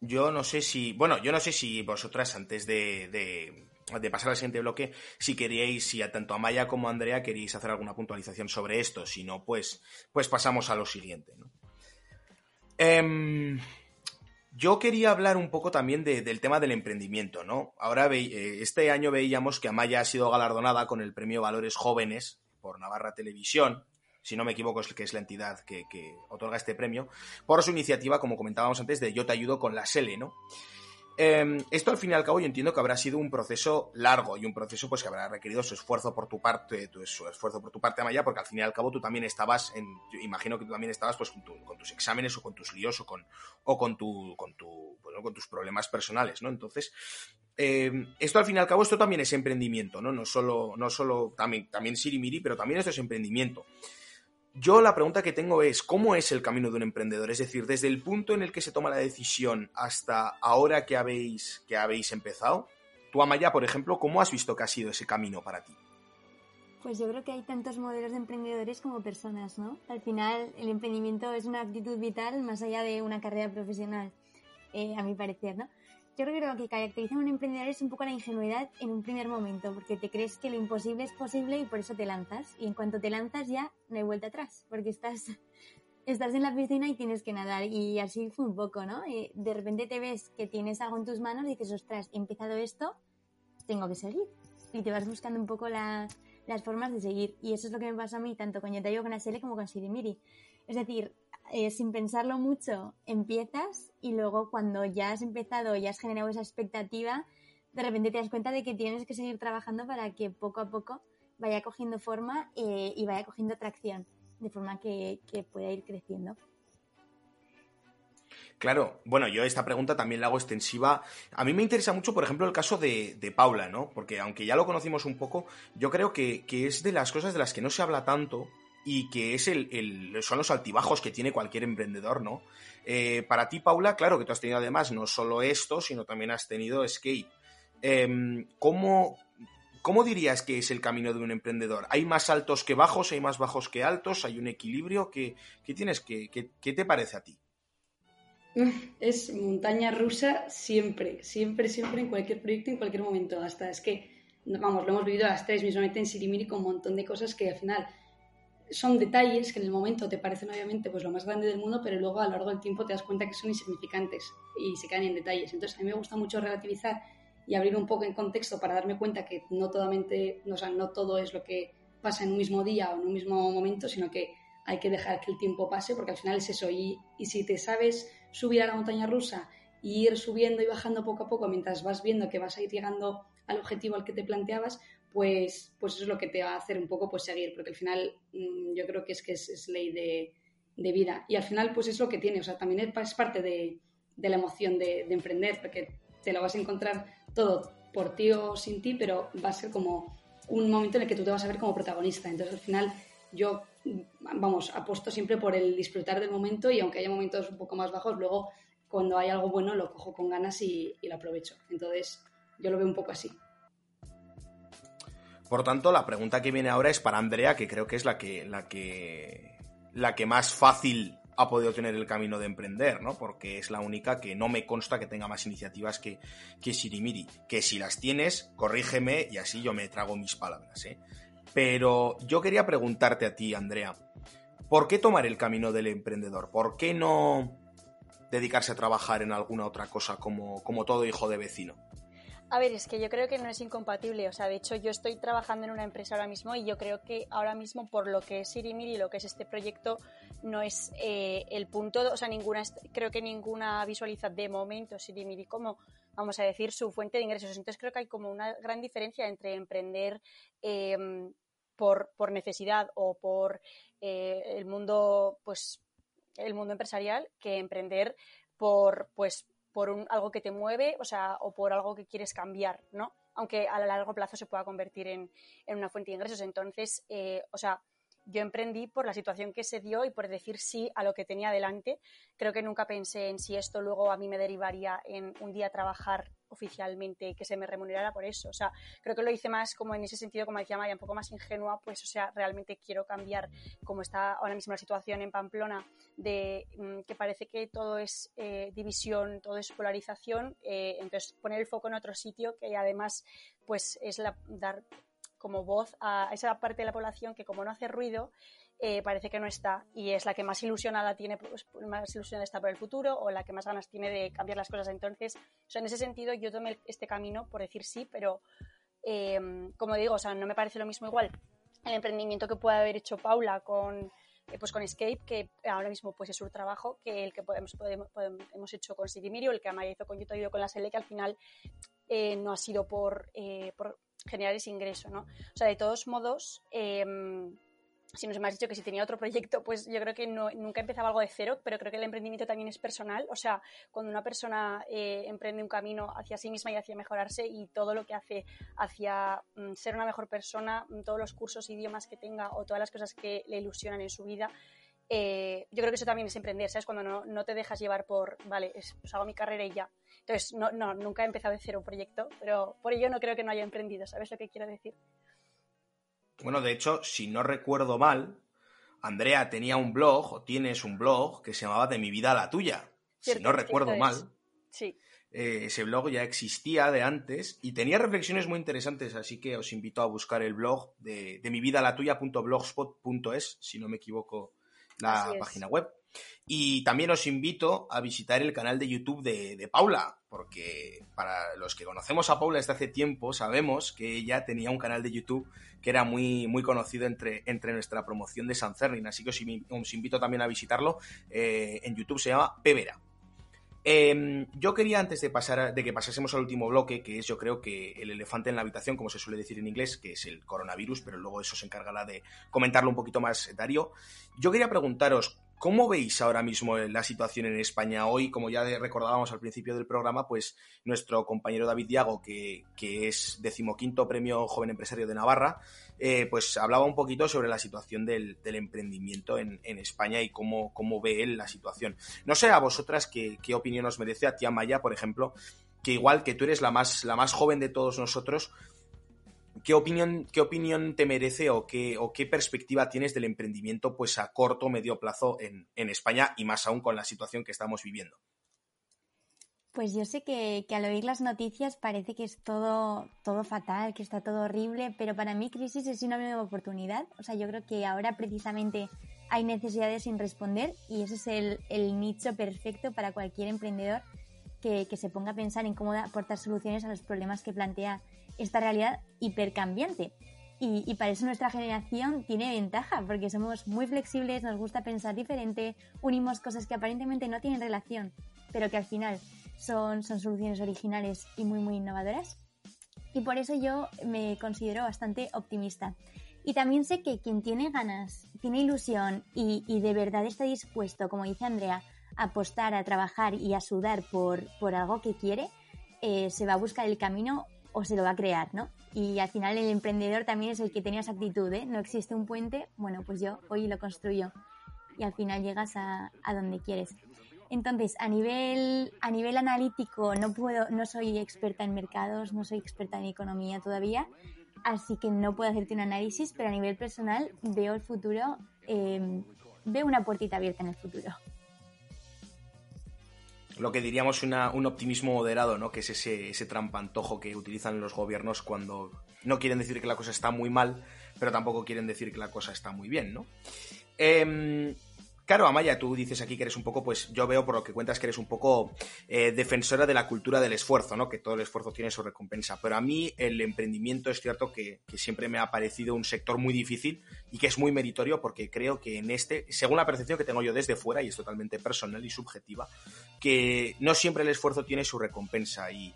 Yo no sé si, bueno, yo no sé si vosotras antes de de pasar al siguiente bloque, si queríais, si a tanto a Maya como a Andrea queréis hacer alguna puntualización sobre esto, si no, pues, pues pasamos a lo siguiente. Em, yo quería hablar un poco también del tema del emprendimiento, ¿no? Ahora, eh, este año veíamos que Amaya ha sido galardonada con el premio Valores Jóvenes por Navarra Televisión, si no me equivoco, es que es la entidad que, que otorga este premio, por su iniciativa, como comentábamos antes, de Yo te ayudo con la SELE, ¿no? Em, esto al fin y al cabo yo entiendo que habrá sido un proceso largo y un proceso pues que habrá requerido su esfuerzo por tu parte, tu, esfuerzo por tu parte Amaya, porque al fin y al cabo tú también estabas en, imagino que tú también estabas pues con, tus exámenes o con tus líos o con, o con tu, con tu, bueno, con tus problemas personales, ¿no? Entonces, em, esto al fin y al cabo esto también es emprendimiento, ¿no? No solo, no solo también, también sirimiri, pero también esto es emprendimiento. Yo la pregunta que tengo es, ¿cómo es el camino de un emprendedor? Es decir, desde el punto en el que se toma la decisión hasta ahora que habéis, que habéis empezado. Tú, Amaya, por ejemplo, ¿cómo has visto que ha sido ese camino para ti? Pues yo creo que hay tantos modelos de emprendedores como personas, ¿no? Al final, el emprendimiento es una actitud vital más allá de una carrera profesional, eh, a mi parecer, ¿no? Yo creo que lo que caracteriza a un emprendedor es un poco la ingenuidad en un primer momento, porque te crees que lo imposible es posible y por eso te lanzas. Y en cuanto te lanzas ya no hay vuelta atrás, porque estás, estás en la piscina y tienes que nadar. Y así fue un poco, ¿no? Y de repente te ves que tienes algo en tus manos y dices, ostras, he empezado esto, tengo que seguir. Y te vas buscando un poco las formas de seguir. Y eso es lo que me pasa a mí, tanto con Yotayo con Asele como con Sirimiri. Es decir, eh, sin pensarlo mucho, empiezas y luego cuando ya has empezado, ya has generado esa expectativa, de repente te das cuenta de que tienes que seguir trabajando para que poco a poco vaya cogiendo forma eh, y vaya cogiendo tracción, de forma que, pueda ir creciendo. Claro, bueno, yo esta pregunta también la hago extensiva. A mí me interesa mucho, por ejemplo, el caso de, Paula, ¿no? Porque aunque ya lo conocimos un poco, yo creo que, que, es de las cosas de las que no se habla tanto y que es el, son los altibajos que tiene cualquier emprendedor, ¿no? Eh, para ti, Paula, claro que tú has tenido además no solo esto, sino también has tenido skate. Em, ¿cómo, dirías que es el camino de un emprendedor? ¿Hay más altos que bajos? ¿Hay más bajos que altos? ¿Hay un equilibrio? ¿Qué, tienes que, qué, te parece a ti? Es montaña rusa siempre, siempre, siempre, en cualquier proyecto, en cualquier momento. Hasta es que, vamos, lo hemos vivido las tres mismamente en Sirimiri con un montón de cosas que al final son detalles que en el momento te parecen obviamente pues lo más grande del mundo, pero luego a lo largo del tiempo te das cuenta que son insignificantes y se quedan en detalles. Entonces a mí me gusta mucho relativizar y abrir un poco en contexto para darme cuenta que no, totalmente, no, no todo es lo que pasa en un mismo día o en un mismo momento, sino que hay que dejar que el tiempo pase porque al final es eso. Y, y si te sabes subir a la montaña rusa y ir subiendo y bajando poco a poco mientras vas viendo que vas a ir llegando al objetivo al que te planteabas, pues, pues eso es lo que te va a hacer un poco pues seguir, porque al final mm, yo creo que es que es, ley de, vida. Y al final pues es lo que tiene, o sea, también es, parte de, la emoción de, emprender, porque te lo vas a encontrar todo por ti o sin ti, pero va a ser como un momento en el que tú te vas a ver como protagonista. Entonces al final yo, vamos, apuesto siempre por el disfrutar del momento y aunque haya momentos un poco más bajos, luego cuando hay algo bueno lo cojo con ganas y lo aprovecho. Entonces yo lo veo un poco así. Por tanto, la pregunta que viene ahora es para Andrea, que creo que es la que, la que, la que más fácil ha podido tener el camino de emprender, ¿no? Porque es la única que no me consta que tenga más iniciativas que, que Sirimiri. Que si las tienes, corrígeme y así yo me trago mis palabras, ¿eh? Pero yo quería preguntarte a ti, Andrea, ¿por qué tomar el camino del emprendedor? ¿Por qué no dedicarse a trabajar en alguna otra cosa como, como todo hijo de vecino? A ver, es que yo creo que no es incompatible. O sea, de hecho, yo estoy trabajando en una empresa ahora mismo y yo creo que ahora mismo, por lo que es Sirimiri y lo que es este proyecto, no es eh, el punto, o sea, ninguna, creo que ninguna visualiza de momento Sirimiri como, vamos a decir, su fuente de ingresos. Entonces, creo que hay como una gran diferencia entre emprender em, por, por, necesidad o por eh, el mundo, pues, el mundo empresarial que emprender por, pues, por algo que te mueve, o sea, o por algo que quieres cambiar, ¿no? Aunque a largo plazo se pueda convertir en, en una fuente de ingresos. Entonces, eh, o sea, yo emprendí por la situación que se dio y por decir sí a lo que tenía delante. Creo que nunca pensé en si esto luego a mí me derivaría en un día trabajar oficialmente que se me remunerara por eso. O sea, creo que lo hice más como en ese sentido, como decía Maya, un poco más ingenua, pues, o sea, realmente quiero cambiar como está ahora mismo la situación en Pamplona, de mm, que parece que todo es eh, división, todo es polarización, eh, entonces poner el foco en otro sitio que además, pues, es dar como voz a esa parte de la población que como no hace ruido, eh, parece que no está y es la que más ilusionada tiene, pues, más ilusionada está por el futuro o la que más ganas tiene de cambiar las cosas. Entonces, o sea, en ese sentido yo tomé este camino por decir sí, pero eh, como digo, o sea, no me parece lo mismo igual el emprendimiento que puede haber hecho Paula con eh, pues con Escape, que ahora mismo pues es su trabajo, que el que podemos, podemos, hemos hecho con Sigimirio, el que Amaya hizo con YouTube con la SL, que al final no ha sido por, por generar ese ingreso, ¿no? O sea, de todos modos, em, si nos hemos dicho que si tenía otro proyecto, pues yo creo que no, nunca empezaba algo de cero, pero creo que el emprendimiento también es personal. O sea, cuando una persona eh, emprende un camino hacia sí misma y hacia mejorarse y todo lo que hace hacia mm, ser una mejor persona, mm, todos los cursos, idiomas que tenga o todas las cosas que le ilusionan en su vida, eh, yo creo que eso también es emprender, ¿sabes? Cuando no, no te dejas llevar por, vale, pues hago mi carrera y ya. Entonces, no, no, nunca he empezado de cero un proyecto, pero por ello no creo que no haya emprendido, ¿sabes lo que quiero decir? Bueno, de hecho, si no recuerdo mal, Andrea tenía un blog, o tienes un blog, que se llamaba De mi vida a la tuya. si no recuerdo mal. Sí. Eh, ese blog ya existía de antes y tenía reflexiones muy interesantes, así que os invito a buscar el blog de, de mi vida a la tuya.blogspot.es, si no me equivoco, la página web. Y también os invito a visitar el canal de YouTube de, Paula, porque para los que conocemos a Paula desde hace tiempo, sabemos que ella tenía un canal de YouTube que era muy, muy conocido entre, entre nuestra promoción de San Cernin. Así que os, invito también a visitarlo. Eh, en YouTube se llama Pevera. Em, yo quería, antes de, pasar, de que pasásemos al último bloque, que es yo creo que el elefante en la habitación, como se suele decir en inglés, que es el coronavirus, pero luego eso se encargará de comentarlo un poquito más Darío, yo quería preguntaros, ¿Cómo veis ahora mismo la situación en España hoy? Como ya recordábamos al principio del programa, pues nuestro compañero David Diago, que, es decimoquinto premio Joven Empresario de Navarra, eh, pues hablaba un poquito sobre la situación del, emprendimiento en, España y cómo, cómo ve él la situación. No sé a vosotras qué, qué opinión os merece, a ti Maya, por ejemplo, que igual que tú eres la más, la más joven de todos nosotros, ¿Qué opinión, ¿Qué opinión te merece o qué, o qué perspectiva tienes del emprendimiento pues a corto o medio plazo en, España y más aún con la situación que estamos viviendo? Pues yo sé que, al oír las noticias parece que es todo, todo fatal, que está todo horrible, pero para mí crisis es una nueva oportunidad. O sea, yo creo que ahora precisamente hay necesidades sin responder y ese es el, nicho perfecto para cualquier emprendedor que, que, se ponga a pensar en cómo aportar soluciones a los problemas que plantea esta realidad hipercambiante. Y, y, para eso nuestra generación tiene ventaja, porque somos muy flexibles, nos gusta pensar diferente, unimos cosas que aparentemente no tienen relación, pero que al final son, son soluciones originales y muy, muy innovadoras. Y por eso yo me considero bastante optimista. Y también sé que quien tiene ganas, tiene ilusión y, y de verdad está dispuesto, como dice Andrea, a apostar, a trabajar y a sudar por, por algo que quiere, eh, se va a buscar el camino o se lo va a crear, ¿no? Y al final el emprendedor también es el que tenía esa actitud, ¿eh? No existe un puente, bueno, pues yo hoy lo construyo y al final llegas a, a donde quieres. Entonces, a nivel, a nivel analítico no puedo, no soy experta en mercados, no soy experta en economía todavía, así que no puedo hacerte un análisis, pero a nivel personal veo el futuro eh, veo una puertita abierta en el futuro. Lo que diríamos una, un optimismo moderado, ¿no? Que es ese, ese trampantojo que utilizan los gobiernos cuando no quieren decir que la cosa está muy mal, pero tampoco quieren decir que la cosa está muy bien, ¿no? Eh, Claro, Amaya, tú dices aquí que eres un poco, pues yo veo por lo que cuentas que eres un poco eh, defensora de la cultura del esfuerzo, ¿no? Que todo el esfuerzo tiene su recompensa. Pero a mí el emprendimiento es cierto que, siempre me ha parecido un sector muy difícil y que es muy meritorio porque creo que en este, según la percepción que tengo yo desde fuera, y es totalmente personal y subjetiva, que no siempre el esfuerzo tiene su recompensa. Y,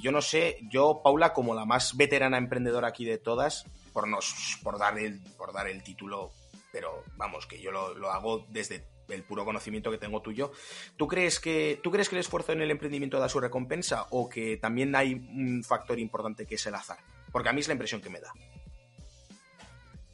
yo no sé, yo, Paula, como la más veterana emprendedora aquí de todas, por, nos, por, dar, el, por dar el título pero vamos, que yo lo, hago desde el puro conocimiento que tengo tuyo. ¿Tú crees, que, ¿Tú crees que el esfuerzo en el emprendimiento da su recompensa o que también hay un factor importante que es el azar? Porque a mí es la impresión que me da.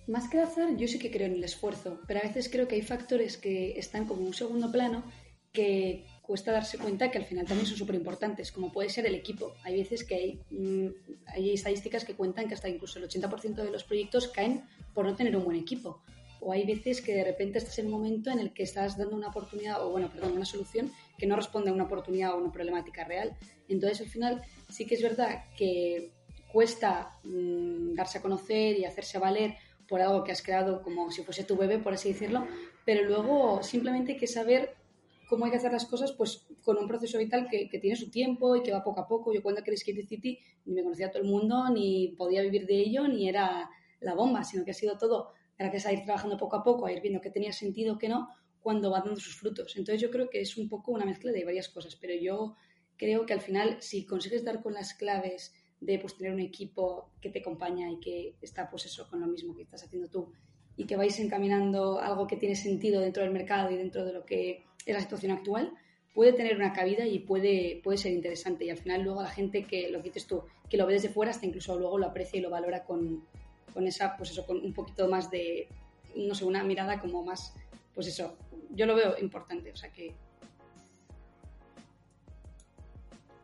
Más que el azar, yo sí que creo en el esfuerzo, pero a veces creo que hay factores que están como un segundo plano que cuesta darse cuenta que al final también son súper importantes, como puede ser el equipo. Hay veces que hay, mm, hay estadísticas que cuentan que hasta incluso el 80% de los proyectos caen por no tener un buen equipo o hay veces que de repente estás en un momento en el que estás dando una oportunidad, o bueno, perdón, una solución que no responde a una oportunidad o una problemática real. Entonces, al final, sí que es verdad que cuesta mm, darse a conocer y hacerse valer por algo que has creado como si fuese tu bebé, por así decirlo, pero luego simplemente hay que saber cómo hay que hacer las cosas pues con un proceso vital que, tiene su tiempo y que va poco a poco. Yo cuando creé Skate City ni me conocía a todo el mundo, ni podía vivir de ello, ni era la bomba, sino que ha sido todo gracias a ir trabajando poco a poco, a ir viendo que tenía sentido, que no, cuando va dando sus frutos. Entonces yo creo que es un poco una mezcla de varias cosas, pero yo creo que al final si consigues dar con las claves de pues, tener un equipo que te acompaña y que está pues eso con lo mismo que estás haciendo tú y que vais encaminando algo que tiene sentido dentro del mercado y dentro de lo que es la situación actual, puede tener una cabida y puede, puede ser interesante. Y al final luego la gente que, lo que dices tú, que lo ve desde fuera, hasta incluso luego lo aprecia y lo valora con, con esa, pues eso, con un poquito más de, no sé, una mirada como más, pues eso, yo lo veo importante, o sea que...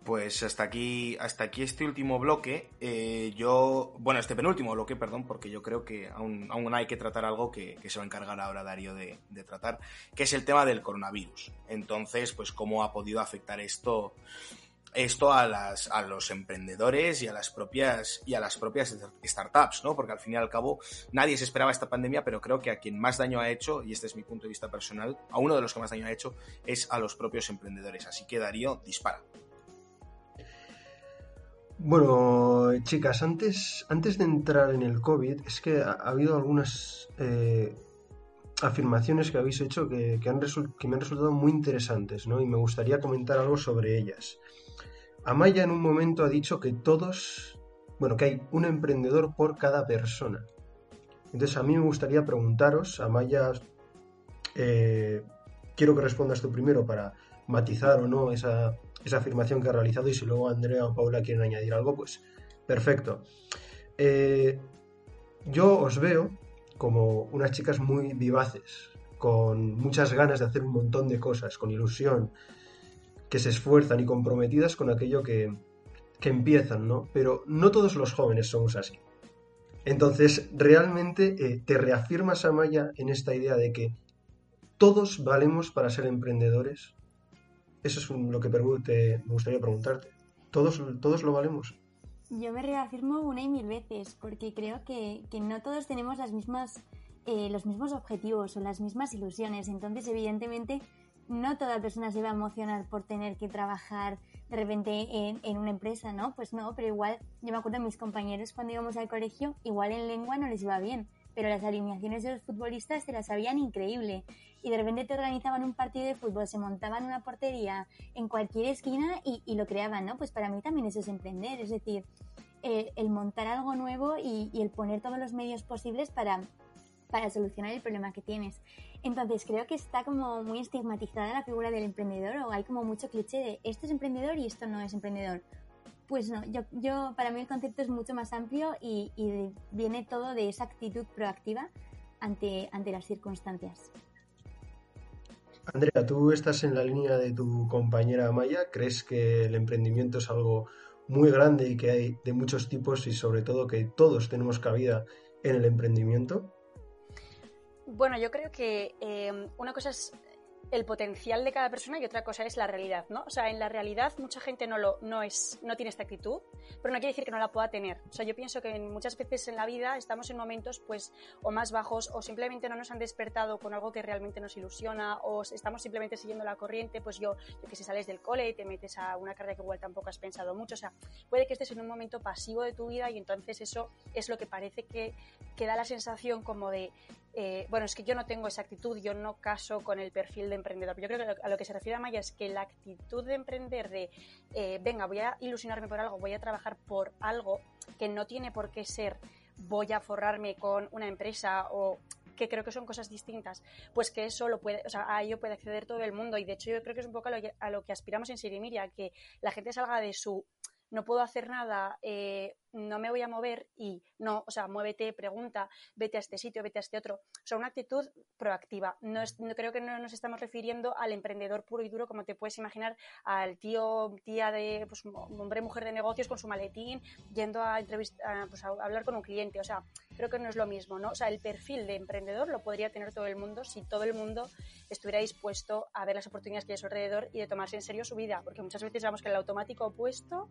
Pues hasta aquí, hasta aquí este último bloque. Eh, yo, bueno, este penúltimo bloque, perdón, porque yo creo que aún, aún hay que tratar algo que, se va a encargar ahora Darío de, tratar, que es el tema del coronavirus. Entonces, pues cómo ha podido afectar esto esto a, las, a los emprendedores y a las propias y a las propias startups, ¿no? Porque al fin y al cabo nadie se esperaba esta pandemia, pero creo que a quien más daño ha hecho, y este es mi punto de vista personal, a uno de los que más daño ha hecho es a los propios emprendedores. Así que Darío, dispara. Bueno, chicas, antes, antes de entrar en el COVID, es que ha, habido algunas eh, afirmaciones que habéis hecho que, que, me han resultado muy interesantes, ¿no? Y me gustaría comentar algo sobre ellas. Amaya en un momento ha dicho que todos, bueno, que hay un emprendedor por cada persona. Entonces a mí me gustaría preguntaros, Amaya, eh, quiero que respondas tú primero para matizar o no esa, afirmación que ha realizado y si luego Andrea o Paula quieren añadir algo, pues perfecto. Eh, yo os veo como unas chicas muy vivaces, con muchas ganas de hacer un montón de cosas, con ilusión, que se esfuerzan y comprometidas con aquello que, empiezan, ¿no? Pero no todos los jóvenes somos así. Entonces, realmente eh, te reafirmas, Amaya, en esta idea de que todos valemos para ser emprendedores. Eso es lo que me gustaría preguntarte. ¿Todos, ¿Todos lo valemos? Yo me reafirmo una y mil veces, porque creo que, no todos tenemos las mismas, eh, los mismos objetivos o las mismas ilusiones. Entonces, evidentemente, no toda persona se va a emocionar por tener que trabajar de repente en, una empresa, ¿no? Pues no, pero igual, yo me acuerdo de mis compañeros cuando íbamos al colegio, igual en lengua no les iba bien, pero las alineaciones de los futbolistas se las sabían increíble. Y de repente te organizaban un partido de fútbol, se montaban una portería en cualquier esquina y, lo creaban, ¿no? Pues para mí también eso es emprender, es decir, eh, el montar algo nuevo y, y el poner todos los medios posibles para, para solucionar el problema que tienes. Entonces creo que está como muy estigmatizada la figura del emprendedor o hay como mucho cliché de esto es emprendedor y esto no es emprendedor. Pues no, yo, para mí el concepto es mucho más amplio y, viene todo de esa actitud proactiva ante, ante las circunstancias. Andrea, tú estás en la línea de tu compañera Maya. ¿Crees que el emprendimiento es algo muy grande y que hay de muchos tipos y sobre todo que todos tenemos cabida en el emprendimiento? Bueno, yo creo que eh, una cosa es el potencial de cada persona y otra cosa es la realidad, ¿no? O sea, en la realidad mucha gente no, lo, no, es, no tiene esta actitud, pero no quiere decir que no la pueda tener. O sea, yo pienso que muchas veces en la vida estamos en momentos, pues, o más bajos, o simplemente no nos han despertado con algo que realmente nos ilusiona, o estamos simplemente siguiendo la corriente, pues yo, yo que si sales del cole y te metes a una carrera que igual tampoco has pensado mucho, o sea, puede que estés en un momento pasivo de tu vida y entonces eso es lo que parece que, que da la sensación como de eh, bueno, es que yo no tengo esa actitud, yo no caso con el perfil de emprendedor. Yo creo que a lo que se refiere a Maya es que la actitud de emprender, de eh, venga, voy a ilusionarme por algo, voy a trabajar por algo que no tiene por qué ser, voy a forrarme con una empresa o que creo que son cosas distintas, pues que eso lo puede, o sea, a ello puede acceder todo el mundo. Y de hecho, yo creo que es un poco a lo que, aspiramos en Sirimiria, que la gente salga de su no puedo hacer nada, eh, no me voy a mover y no, o sea, muévete, pregunta, vete a este sitio, vete a este otro. O sea, una actitud proactiva. No, no creo que no nos estamos refiriendo al emprendedor puro y duro, como te puedes imaginar, al tío, tía de, pues, hombre, mujer de negocios con su maletín, yendo a, entrevistar, pues, a hablar con un cliente. O sea, creo que no es lo mismo, ¿no? O sea, el perfil de emprendedor lo podría tener todo el mundo si todo el mundo estuviera dispuesto a ver las oportunidades que hay a su alrededor y de tomarse en serio su vida, porque muchas veces vamos que el automático opuesto,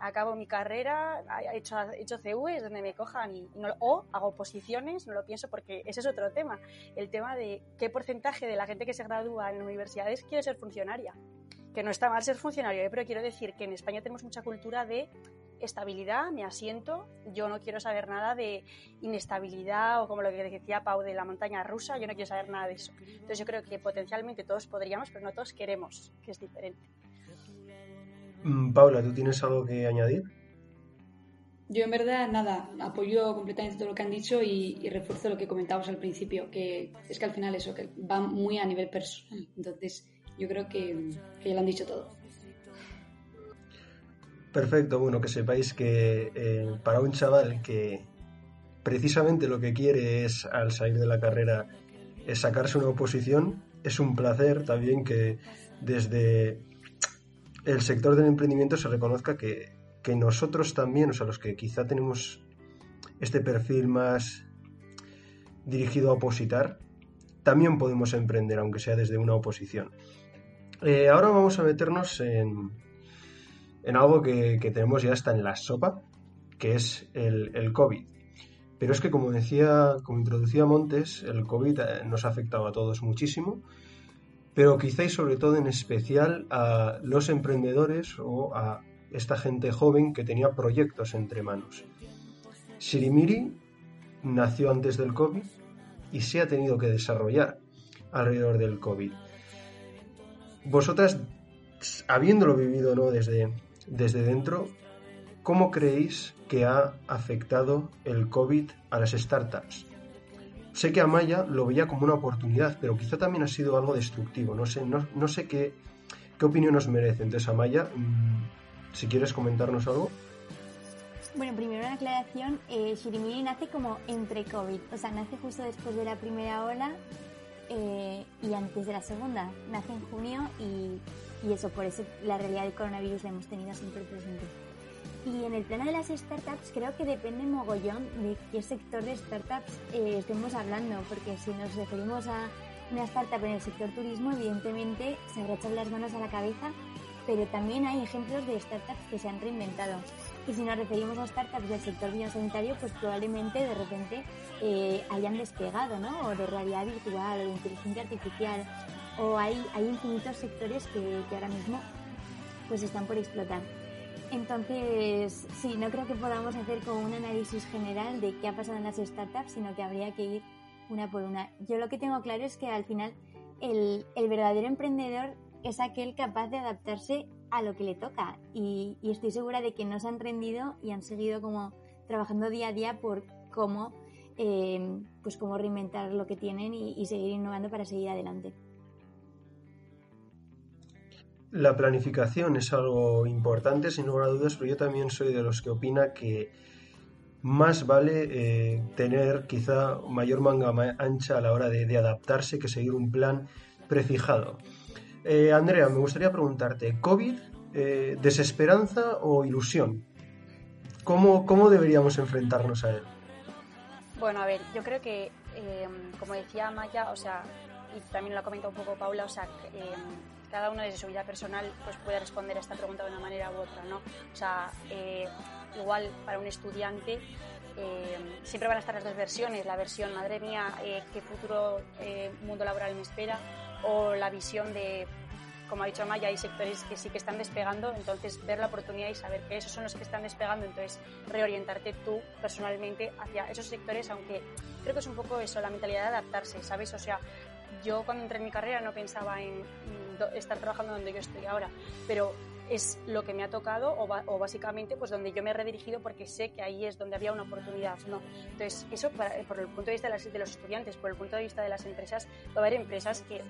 acabo mi carrera, he hecho, he hecho CV, donde me cojan, no, o hago posiciones, no lo pienso porque ese es otro tema, el tema de qué porcentaje de la gente que se gradúa en universidades quiere ser funcionaria. Que no está mal ser funcionario, ¿eh? pero quiero decir que en España tenemos mucha cultura de estabilidad, me asiento, yo no quiero saber nada de inestabilidad o como lo que decía Pau de la montaña rusa, yo no quiero saber nada de eso. Entonces yo creo que potencialmente todos podríamos, pero no todos queremos, que es diferente. Mm, Paula, ¿tú tienes algo que añadir? Yo en verdad nada, apoyo completamente todo lo que han dicho y, refuerzo lo que comentábamos al principio, que es que al final eso, que va muy a nivel personal. Entonces yo creo que, que ya lo han dicho todo. Perfecto, bueno, que sepáis que eh, para un chaval que precisamente lo que quiere es, al salir de la carrera, es sacarse una oposición, es un placer también que desde el sector del emprendimiento se reconozca que, que nosotros también, o sea, los que quizá tenemos este perfil más dirigido a opositar, también podemos emprender, aunque sea desde una oposición. Eh, ahora vamos a meternos en, en algo que, tenemos ya hasta en la sopa, que es el, COVID. Pero es que, como decía, como introducía Montes, el COVID eh, nos ha afectado a todos muchísimo, pero quizá y sobre todo en especial a los emprendedores o a esta gente joven que tenía proyectos entre manos. Sirimiri nació antes del COVID y se ha tenido que desarrollar alrededor del COVID. Vosotras, habiéndolo vivido ¿no? desde, desde dentro, ¿cómo creéis que ha afectado el COVID a las startups? Sé que Amaya lo veía como una oportunidad, pero quizá también ha sido algo destructivo. No sé, no, sé qué, qué opinión os merece. Entonces, Amaya, mm, si quieres comentarnos algo. Bueno, primero una aclaración. Eh, Shirimiri nace como entre COVID, o sea, nace justo después de la primera ola eh, y antes de la segunda. Nace en junio y y eso, por eso la realidad del coronavirus la hemos tenido siempre presente. Y en el plano de las startups creo que depende mogollón de qué sector de startups eh, estemos hablando, porque si nos referimos a una startup en el sector turismo, evidentemente se agachan las manos a la cabeza, pero también hay ejemplos de startups que se han reinventado. Y si nos referimos a startups del sector biosanitario, pues probablemente de repente eh, hayan despegado, ¿no? O de realidad virtual, o de inteligencia artificial, o hay, hay infinitos sectores que, ahora mismo pues están por explotar. Entonces, sí, no creo que podamos hacer como un análisis general de qué ha pasado en las startups, sino que habría que ir una por una. Yo lo que tengo claro es que al final el, verdadero emprendedor es aquel capaz de adaptarse a lo que le toca y, estoy segura de que no se han rendido y han seguido como trabajando día a día por cómo, eh, pues cómo reinventar lo que tienen y seguir innovando para seguir adelante. La planificación es algo importante, sin lugar a dudas, pero yo también soy de los que opina que más vale eh, tener quizá mayor manga ancha a la hora de, adaptarse que seguir un plan prefijado. Eh, Andrea, me gustaría preguntarte, ¿COVID, eh, desesperanza o ilusión? ¿Cómo, ¿Cómo deberíamos enfrentarnos a él? Bueno, a ver, yo creo que, como decía Maya, o sea, y también lo ha comentado un poco Paula, o sea, cada uno desde su vida personal pues puede responder a esta pregunta de una manera u otra, ¿no? O sea, eh, igual para un estudiante em, siempre van a estar las dos versiones, la versión, madre mía, eh, qué futuro eh, mundo laboral me espera, o la visión de como ha dicho Maya, hay sectores que sí que están despegando, entonces ver la oportunidad y saber que esos son los que están despegando, entonces reorientarte tú personalmente hacia esos sectores, aunque creo que es un poco eso, la mentalidad de adaptarse, ¿sabes? O sea, yo cuando entré en mi carrera no pensaba en estar trabajando donde yo estoy ahora, pero es lo que me ha tocado o, básicamente pues donde yo me he redirigido porque sé que ahí es donde había una oportunidad. ¿no? Entonces, eso por el punto de vista de, los estudiantes, por el punto de vista de las empresas, va a haber empresas que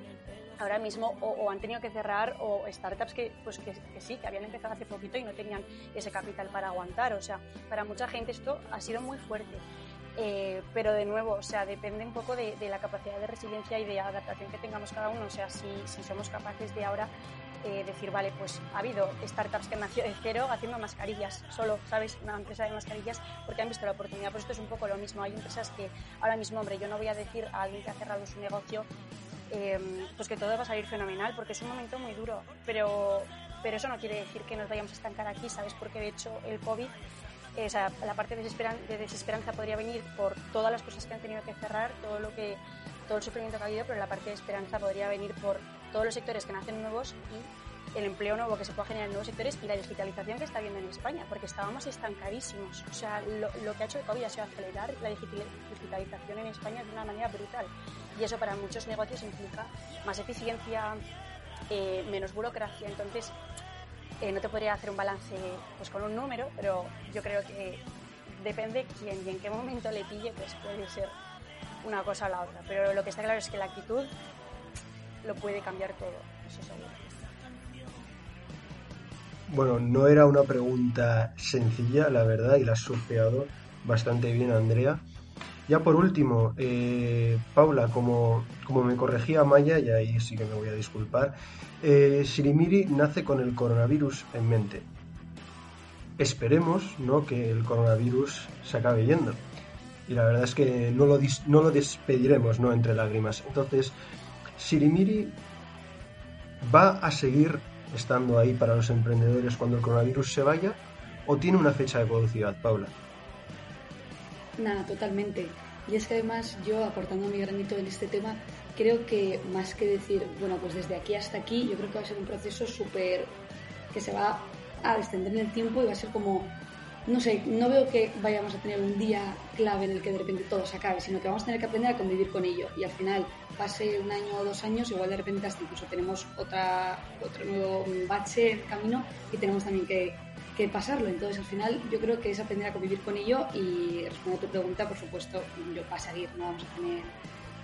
ahora mismo o, han tenido que cerrar o startups que, pues que, sí, que habían empezado hace poquito y no tenían ese capital para aguantar. O sea, para mucha gente esto ha sido muy fuerte. Eh, pero de nuevo, o sea, depende un poco de, la capacidad de resiliencia y de adaptación que tengamos cada uno. O sea, si, somos capaces de ahora eh, decir, vale, pues ha habido startups que nacido de cero haciendo mascarillas, solo, ¿sabes? Una empresa de mascarillas porque han visto la oportunidad. Pues esto es un poco lo mismo. Hay empresas que ahora mismo, hombre, yo no voy a decir a alguien que ha cerrado su negocio Em, pues que todo va a salir fenomenal, porque es un momento muy duro, pero, pero eso no quiere decir que nos vayamos a estancar aquí, ¿sabes? Porque de hecho el COVID, o sea, la parte de desesperanza, de desesperanza podría venir por todas las cosas que han tenido que cerrar, todo lo que todo el sufrimiento que ha habido, pero la parte de esperanza podría venir por todos los sectores que nacen nuevos y el empleo nuevo que se pueda generar en nuevos sectores y la digitalización que está habiendo en España, porque estábamos estancadísimos. O sea, lo, lo que ha hecho el COVID ha sido acelerar la digitalización en España de una manera brutal y eso para muchos negocios implica más eficiencia, eh, menos burocracia. Entonces, eh, no te podría hacer un balance pues, con un número, pero yo creo que depende quién y en qué momento le pille, pues puede ser una cosa o la otra. Pero lo que está claro es que la actitud lo puede cambiar todo, eso seguro. Bueno, no era una pregunta sencilla, la verdad, y la has surfeado bastante bien, Andrea. Ya por último, eh, Paula, como, como, me corregía Maya, y ahí sí que me voy a disculpar, eh, Sirimiri nace con el coronavirus en mente. Esperemos ¿no? que el coronavirus se acabe yendo. Y la verdad es que no lo, no lo despediremos ¿no? entre lágrimas. Entonces, Sirimiri va a seguir estando ahí para los emprendedores cuando el coronavirus se vaya o tiene una fecha de caducidad, Paula. Nada, totalmente. Y es que además yo, aportando mi granito en este tema, creo que más que decir, bueno, pues desde aquí hasta aquí, yo creo que va a ser un proceso súper que se va a extender en el tiempo y va a ser como, no sé, no veo que vayamos a tener un día clave en el que de repente todo se acabe, sino que vamos a tener que aprender a convivir con ello. Y al final, pase un año o dos años, igual de repente hasta incluso tenemos otra, otro nuevo bache en camino y tenemos también que que pasarlo. Entonces, al final, yo creo que es aprender a convivir con ello y respondiendo a tu pregunta, por supuesto, yo para seguir, no vamos a tener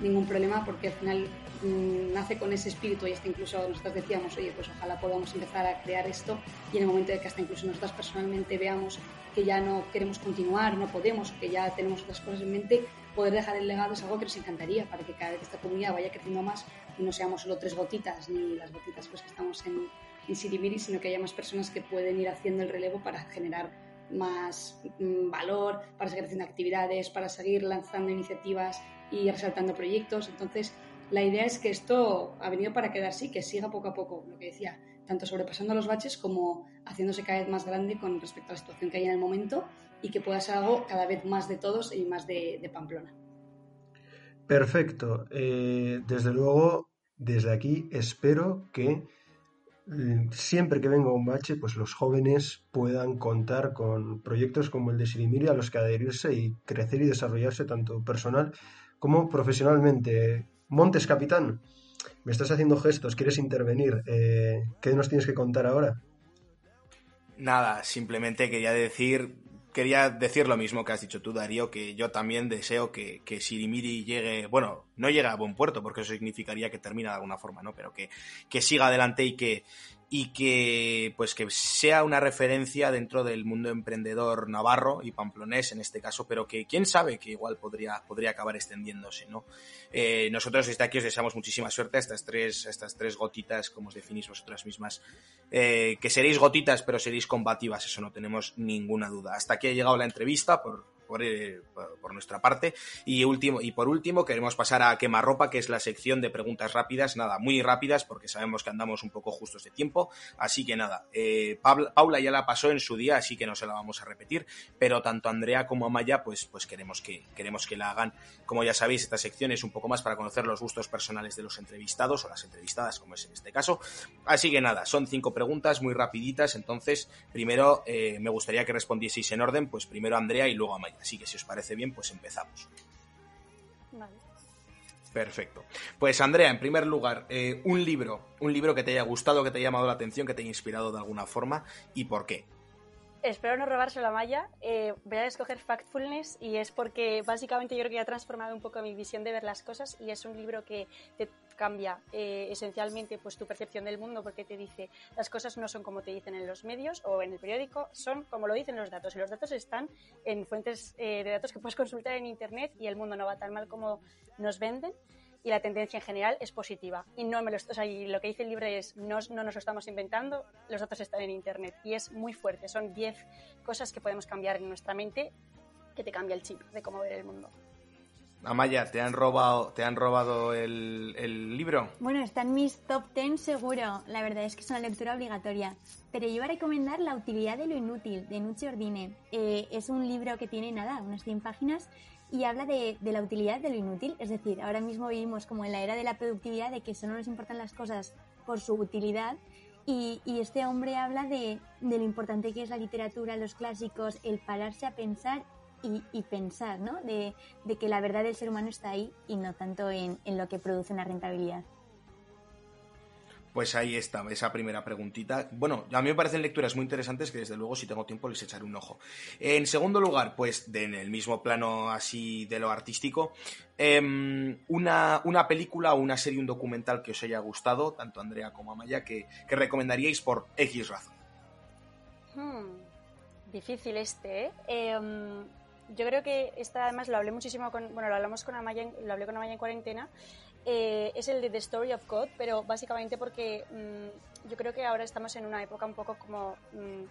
ningún problema porque al final mm, nace con ese espíritu y hasta incluso nosotros decíamos, oye, pues ojalá podamos empezar a crear esto y en el momento de que hasta incluso nosotros personalmente veamos que ya no queremos continuar, no podemos, que ya tenemos otras cosas en mente, poder dejar el legado es algo que nos encantaría para que cada vez esta comunidad vaya creciendo más no seamos solo tres gotitas ni las gotitas pues que estamos en, en Sirimiri, sino que haya más personas que pueden ir haciendo el relevo para generar más mm, valor, para seguir haciendo actividades, para seguir lanzando iniciativas y resaltando proyectos. Entonces, la idea es que esto ha venido para quedarse y que siga poco a poco, lo que decía, tanto sobrepasando los baches como haciéndose cada vez más grande con respecto a la situación que hay en el momento y que pueda ser algo cada vez más de todos y más de, Pamplona. Perfecto. Eh, desde luego, desde aquí espero que siempre que venga un bache, pues los jóvenes puedan contar con proyectos como el de Sirimiri a los que adherirse y crecer y desarrollarse tanto personal como profesionalmente. Montes, capitán, me estás haciendo gestos, quieres intervenir. Eh, ¿Qué nos tienes que contar ahora? Nada, simplemente quería decir quería decir lo mismo que has dicho tú, Darío, que yo también deseo que, que Sirimiri llegue, bueno, no llegue a buen puerto, porque eso significaría que termina de alguna forma, ¿no? Pero que, que siga adelante y que, y que pues que sea una referencia dentro del mundo emprendedor navarro y pamplonés en este caso, pero que quién sabe que igual podría, podría acabar extendiéndose, ¿no? Eh, nosotros desde aquí os deseamos muchísima suerte a estas tres, estas tres gotitas, como os definís vosotras mismas, eh, que seréis gotitas pero seréis combativas, eso no tenemos ninguna duda. Hasta aquí ha llegado la entrevista por, por, eh, por, nuestra parte. Y, último, y por último, queremos pasar a Quemarropa, que es la sección de preguntas rápidas, nada, muy rápidas, porque sabemos que andamos un poco justos de tiempo. Así que nada, eh, Paula, ya la pasó en su día, así que no se la vamos a repetir, pero tanto Andrea como Amaya, pues, pues queremos, que, queremos que la hagan. Como ya sabéis, esta sección es un poco más para conocer los gustos personales de los entrevistados o las entrevistadas, como es en este caso. Así que nada, son cinco preguntas muy rapiditas, entonces primero eh, me gustaría que respondieseis en orden, pues primero Andrea y luego Amaya. Así que si os parece bien, pues empezamos. Perfecto. Pues Andrea, en primer lugar, eh, un libro, un libro que te haya gustado, que te haya llamado la atención, que te haya inspirado de alguna forma y por qué. Espero no robárselo la Maya. Eh, voy a escoger Factfulness y es porque básicamente yo creo que ha transformado un poco mi visión de ver las cosas y es un libro que te cambia eh, esencialmente pues tu percepción del mundo porque te dice las cosas no son como te dicen en los medios o en el periódico, son como lo dicen los datos y los datos están en fuentes eh, de datos que puedes consultar en internet y el mundo no va tan mal como nos venden y la tendencia en general es positiva. Y no me lo, o sea, y lo que dice el libro es, no, no, nos lo estamos inventando, los datos están en Internet. Y es muy fuerte, son 10 cosas que podemos cambiar en nuestra mente que te cambia el chip de cómo ver el mundo. Amaya, ¿te han robado, te han robado el, el, libro? Bueno, está en mis top 10 seguro. La verdad es que es una lectura obligatoria. Pero yo iba a recomendar La utilidad de lo inútil, de Nuche Ordine. Eh, es un libro que tiene, nada, unas 100 páginas y habla de, la utilidad de lo inútil. Es decir, ahora mismo vivimos como en la era de la productividad, de que solo nos importan las cosas por su utilidad. Y, este hombre habla de, lo importante que es la literatura, los clásicos, el pararse a pensar y, pensar, ¿no? De, que la verdad del ser humano está ahí y no tanto en, en lo que produce una rentabilidad. Pues ahí está, esa primera preguntita. Bueno, a mí me parecen lecturas muy interesantes que desde luego si tengo tiempo les echaré un ojo. En segundo lugar, pues en el mismo plano así de lo artístico, em, una, una, película una serie, un documental que os haya gustado, tanto Andrea como Amaya, que, que recomendaríais por X razón. Hmm, difícil este, ¿eh? Em, yo creo que esta además lo hablé muchísimo con, bueno, lo hablamos con Amaya, lo hablé con Amaya en cuarentena eh, es el de The Story of God, pero básicamente porque mm, yo creo que ahora estamos en una época un poco como mm,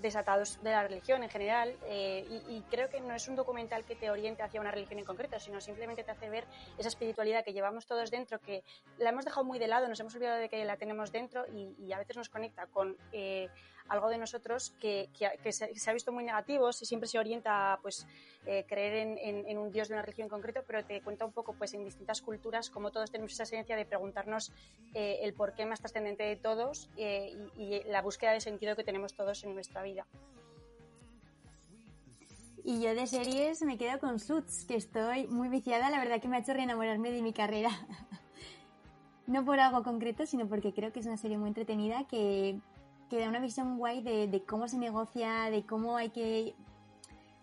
desatados de la religión en general eh, y, creo que no es un documental que te oriente hacia una religión en concreto, sino simplemente te hace ver esa espiritualidad que llevamos todos dentro, que la hemos dejado muy de lado, nos hemos olvidado de que la tenemos dentro y, a veces nos conecta con eh, algo de nosotros que, se, ha visto muy negativo, siempre se orienta a pues, eh, creer en, un dios de una religión en concreto, pero te cuenta un poco pues, en distintas culturas cómo todos tenemos esa esencia de preguntarnos eh, el porqué más trascendente de todos eh, y, la búsqueda de sentido que tenemos todos en nuestra vida. Y yo de series me quedo con Suits, que estoy muy viciada, la verdad que me ha hecho reenamorarme de mi carrera. no por algo concreto, sino porque creo que es una serie muy entretenida que que da una visión guay de, cómo se negocia, de cómo hay que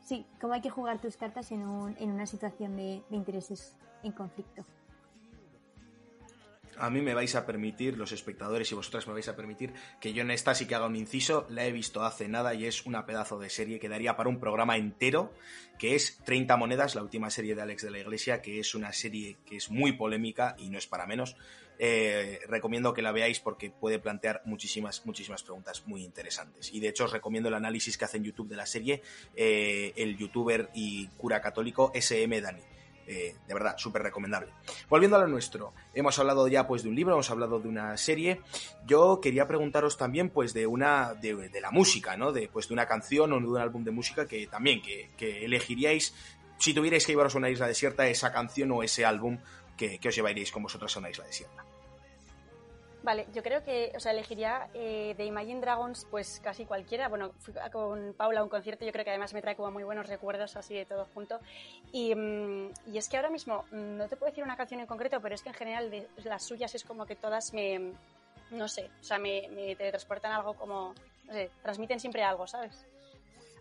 sí, cómo hay que jugar tus cartas en, un, en una situación de, intereses en conflicto. A mí me vais a permitir, los espectadores y vosotras me vais a permitir, que yo en esta sí que haga un inciso, la he visto hace nada y es una pedazo de serie que daría para un programa entero, que es 30 monedas, la última serie de Alex de la Iglesia, que es una serie que es muy polémica y no es para menos, eh, recomiendo que la veáis porque puede plantear muchísimas, muchísimas preguntas muy interesantes. Y de hecho os recomiendo el análisis que hace en YouTube de la serie eh, el youtuber y cura católico SM Dani. Eh, de verdad, súper recomendable. Volviendo a lo nuestro, hemos hablado ya pues de un libro, hemos hablado de una serie. Yo quería preguntaros también pues de una de, la música, ¿no? De pues de una canción o de un álbum de música que también que, que elegiríais si tuvierais que llevaros a una isla desierta esa canción o ese álbum que, os llevaríais con vosotras a una isla desierta. Vale, yo creo que, o sea, elegiría eh, de Imagine Dragons, pues casi cualquiera. Bueno, fui con Paula a un concierto, yo creo que además me trae como muy buenos recuerdos así de todo junto. Y, mm, y es que ahora mismo, mm, no te puedo decir una canción en concreto, pero es que en general de las suyas es como que todas me, no sé, o sea, me, me teletransportan algo como, no sé, transmiten siempre algo, ¿sabes?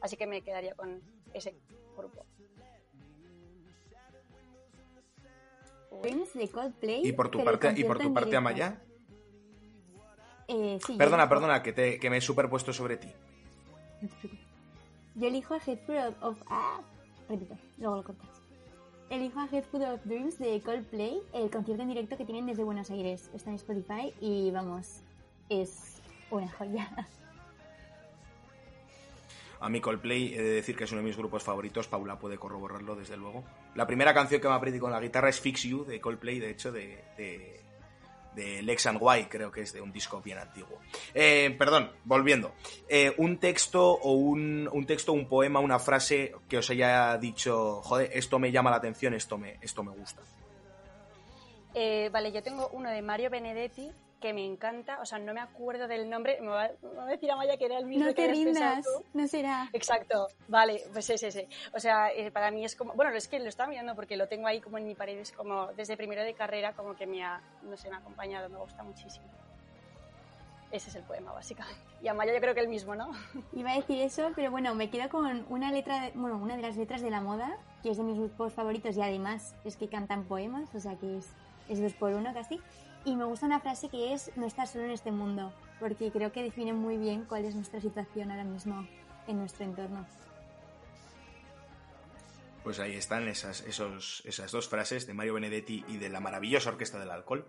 Así que me quedaría con ese grupo. de Coldplay. ¿Y por tu parte, y por tu parte Amaya? Eh, perdona, perdona, que, te, que me he superpuesto sobre ti. Yo elijo a Headful of... Ah, repito, luego lo cortas. Elijo a Headful of Dreams de Coldplay, el concierto en directo que tienen desde Buenos Aires. Está en Spotify y vamos, es una joya. A mí Coldplay, he de decir que es uno de mis grupos favoritos, Paula puede corroborarlo desde luego. La primera canción que me aprendí con la guitarra es Fix You de Coldplay, de hecho, de, de, de Lex and Y, creo que es de un disco bien antiguo. Eh, perdón, volviendo. Eh, un texto o un, un texto, un poema, una frase que os haya dicho, joder, esto me llama la atención, esto me, esto me gusta. Eh, vale, yo tengo uno de Mario Benedetti que me encanta, o sea, no me acuerdo del nombre, me va, me va a decir Amaya que era el mismo No que te rindas, no será. Exacto, vale, pues ese, ese. O sea, eh, para mí es como, bueno, es que lo estaba mirando porque lo tengo ahí como en mi pared, es como desde primero de carrera, como que me ha, no sé, me ha acompañado, me gusta muchísimo. Ese es el poema, básicamente. Y Amaya yo creo que el mismo, ¿no? Iba a decir eso, pero bueno, me quedo con una letra, de- bueno, una de las letras de la moda, que es de mis grupos favoritos y además es que cantan poemas, o sea que es, es dos por uno casi. Y me gusta una frase que es no estás solo en este mundo, porque creo que define muy bien cuál es nuestra situación ahora mismo en nuestro entorno. Pues ahí están esas, esos, esas dos frases de Mario Benedetti y de la maravillosa Orquesta del Alcohol.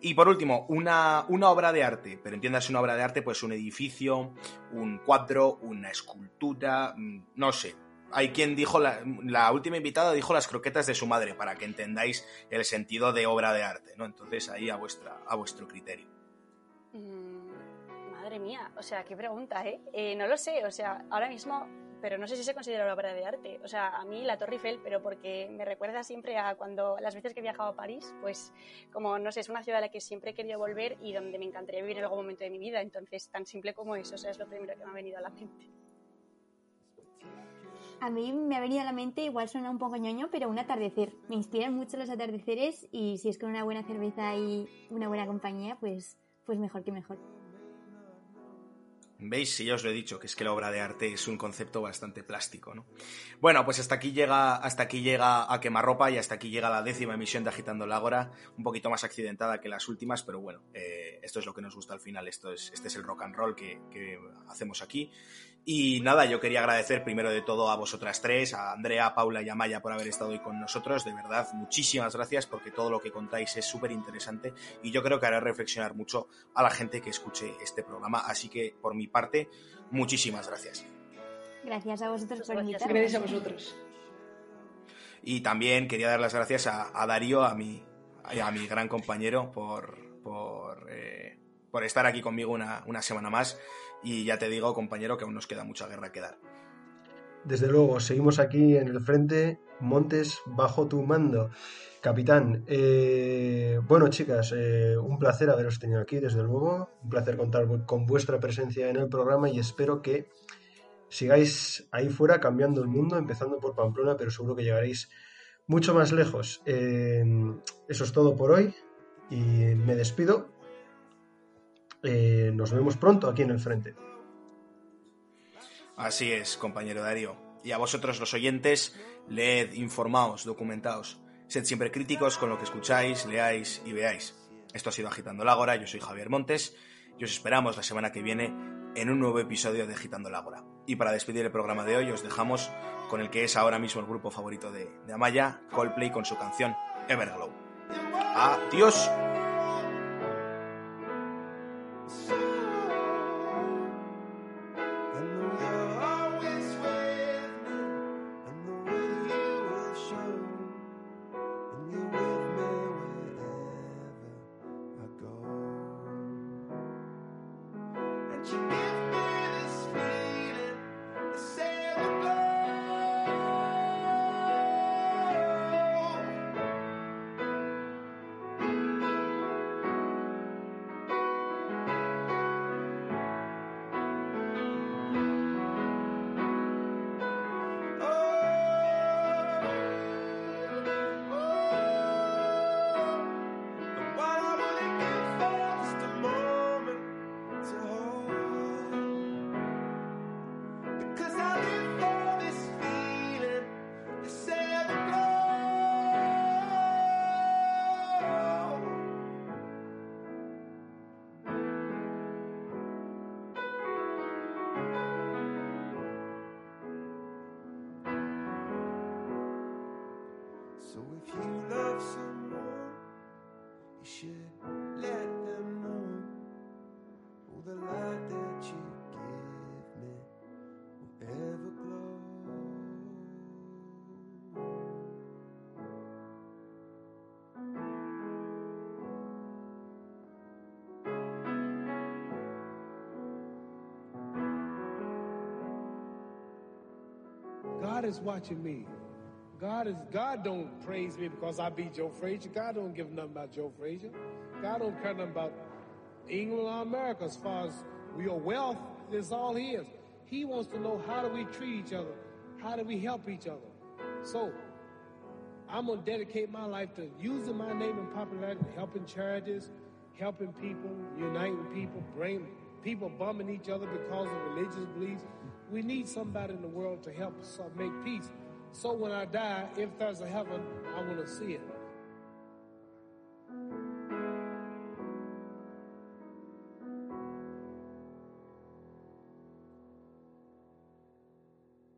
Y por último, una, una obra de arte, pero entiendas una obra de arte, pues un edificio, un cuadro, una escultura, mm, no sé. Hay quien dijo, la, la última invitada dijo las croquetas de su madre, para que entendáis el sentido de obra de arte, ¿no? Entonces ahí a, vuestra, a vuestro criterio. Mm, madre mía, o sea, qué pregunta, ¿eh? ¿eh? No lo sé, o sea, ahora mismo, pero no sé si se considera una obra de arte. O sea, a mí la Torre Eiffel, pero porque me recuerda siempre a cuando las veces que he viajado a París, pues como, no sé, es una ciudad a la que siempre he querido volver y donde me encantaría vivir en algún momento de mi vida. Entonces, tan simple como eso, o sea, es lo primero que me ha venido a la mente. A mí me ha venido a la mente, igual suena un poco ñoño, pero un atardecer. Me inspiran mucho los atardeceres y si es con una buena cerveza y una buena compañía, pues, pues mejor que mejor. ¿Veis? Si ya os lo he dicho, que es que la obra de arte es un concepto bastante plástico, ¿no? Bueno, pues hasta aquí llega, hasta aquí llega a quemarropa y hasta aquí llega la décima emisión de Agitando el Ágora, un poquito más accidentada que las últimas, pero bueno, eh, esto es lo que nos gusta al final, esto es, este es el rock and roll que, que hacemos aquí. Y nada, yo quería agradecer primero de todo a vosotras tres, a Andrea, a Paula y a Maya por haber estado hoy con nosotros. De verdad, muchísimas gracias porque todo lo que contáis es súper interesante y yo creo que hará reflexionar mucho a la gente que escuche este programa. Así que, por mi parte, muchísimas gracias. Gracias a vosotros por invitarme. Gracias a vosotros. Y también quería dar las gracias a, a Darío, a mi, a mi gran compañero, por, por, eh, por estar aquí conmigo una, una semana más. Y ya te digo, compañero, que aún nos queda mucha guerra que dar. Desde luego, seguimos aquí en el frente, Montes, bajo tu mando. Capitán, eh, bueno chicas, eh, un placer haberos tenido aquí, desde luego, un placer contar con vuestra presencia en el programa y espero que sigáis ahí fuera cambiando el mundo, empezando por Pamplona, pero seguro que llegaréis mucho más lejos. Eh, eso es todo por hoy y me despido. Eh, nos vemos pronto aquí en el frente. Así es, compañero Darío. Y a vosotros los oyentes, leed, informaos, documentaos. Sed siempre críticos con lo que escucháis, leáis y veáis. Esto ha sido Agitando el Ágora, yo soy Javier Montes y os esperamos la semana que viene en un nuevo episodio de Agitando el Ágora. Y para despedir el programa de hoy os dejamos con el que es ahora mismo el grupo favorito de, de Amaya, Coldplay con su canción Everglow. Adiós. So God is watching me. God is God don't praise me because I beat Joe Frazier. God don't give nothing about Joe Frazier. God don't care nothing about England or America as far as your wealth is all his. He wants to know how do we treat each other? How do we help each other? So I'm gonna dedicate my life to using my name and popularity, helping charities, helping people, uniting people, bring people bumming each other because of religious beliefs. We need somebody in the world to help us uh, make peace. So when I die, if there's a heaven, I want to see it.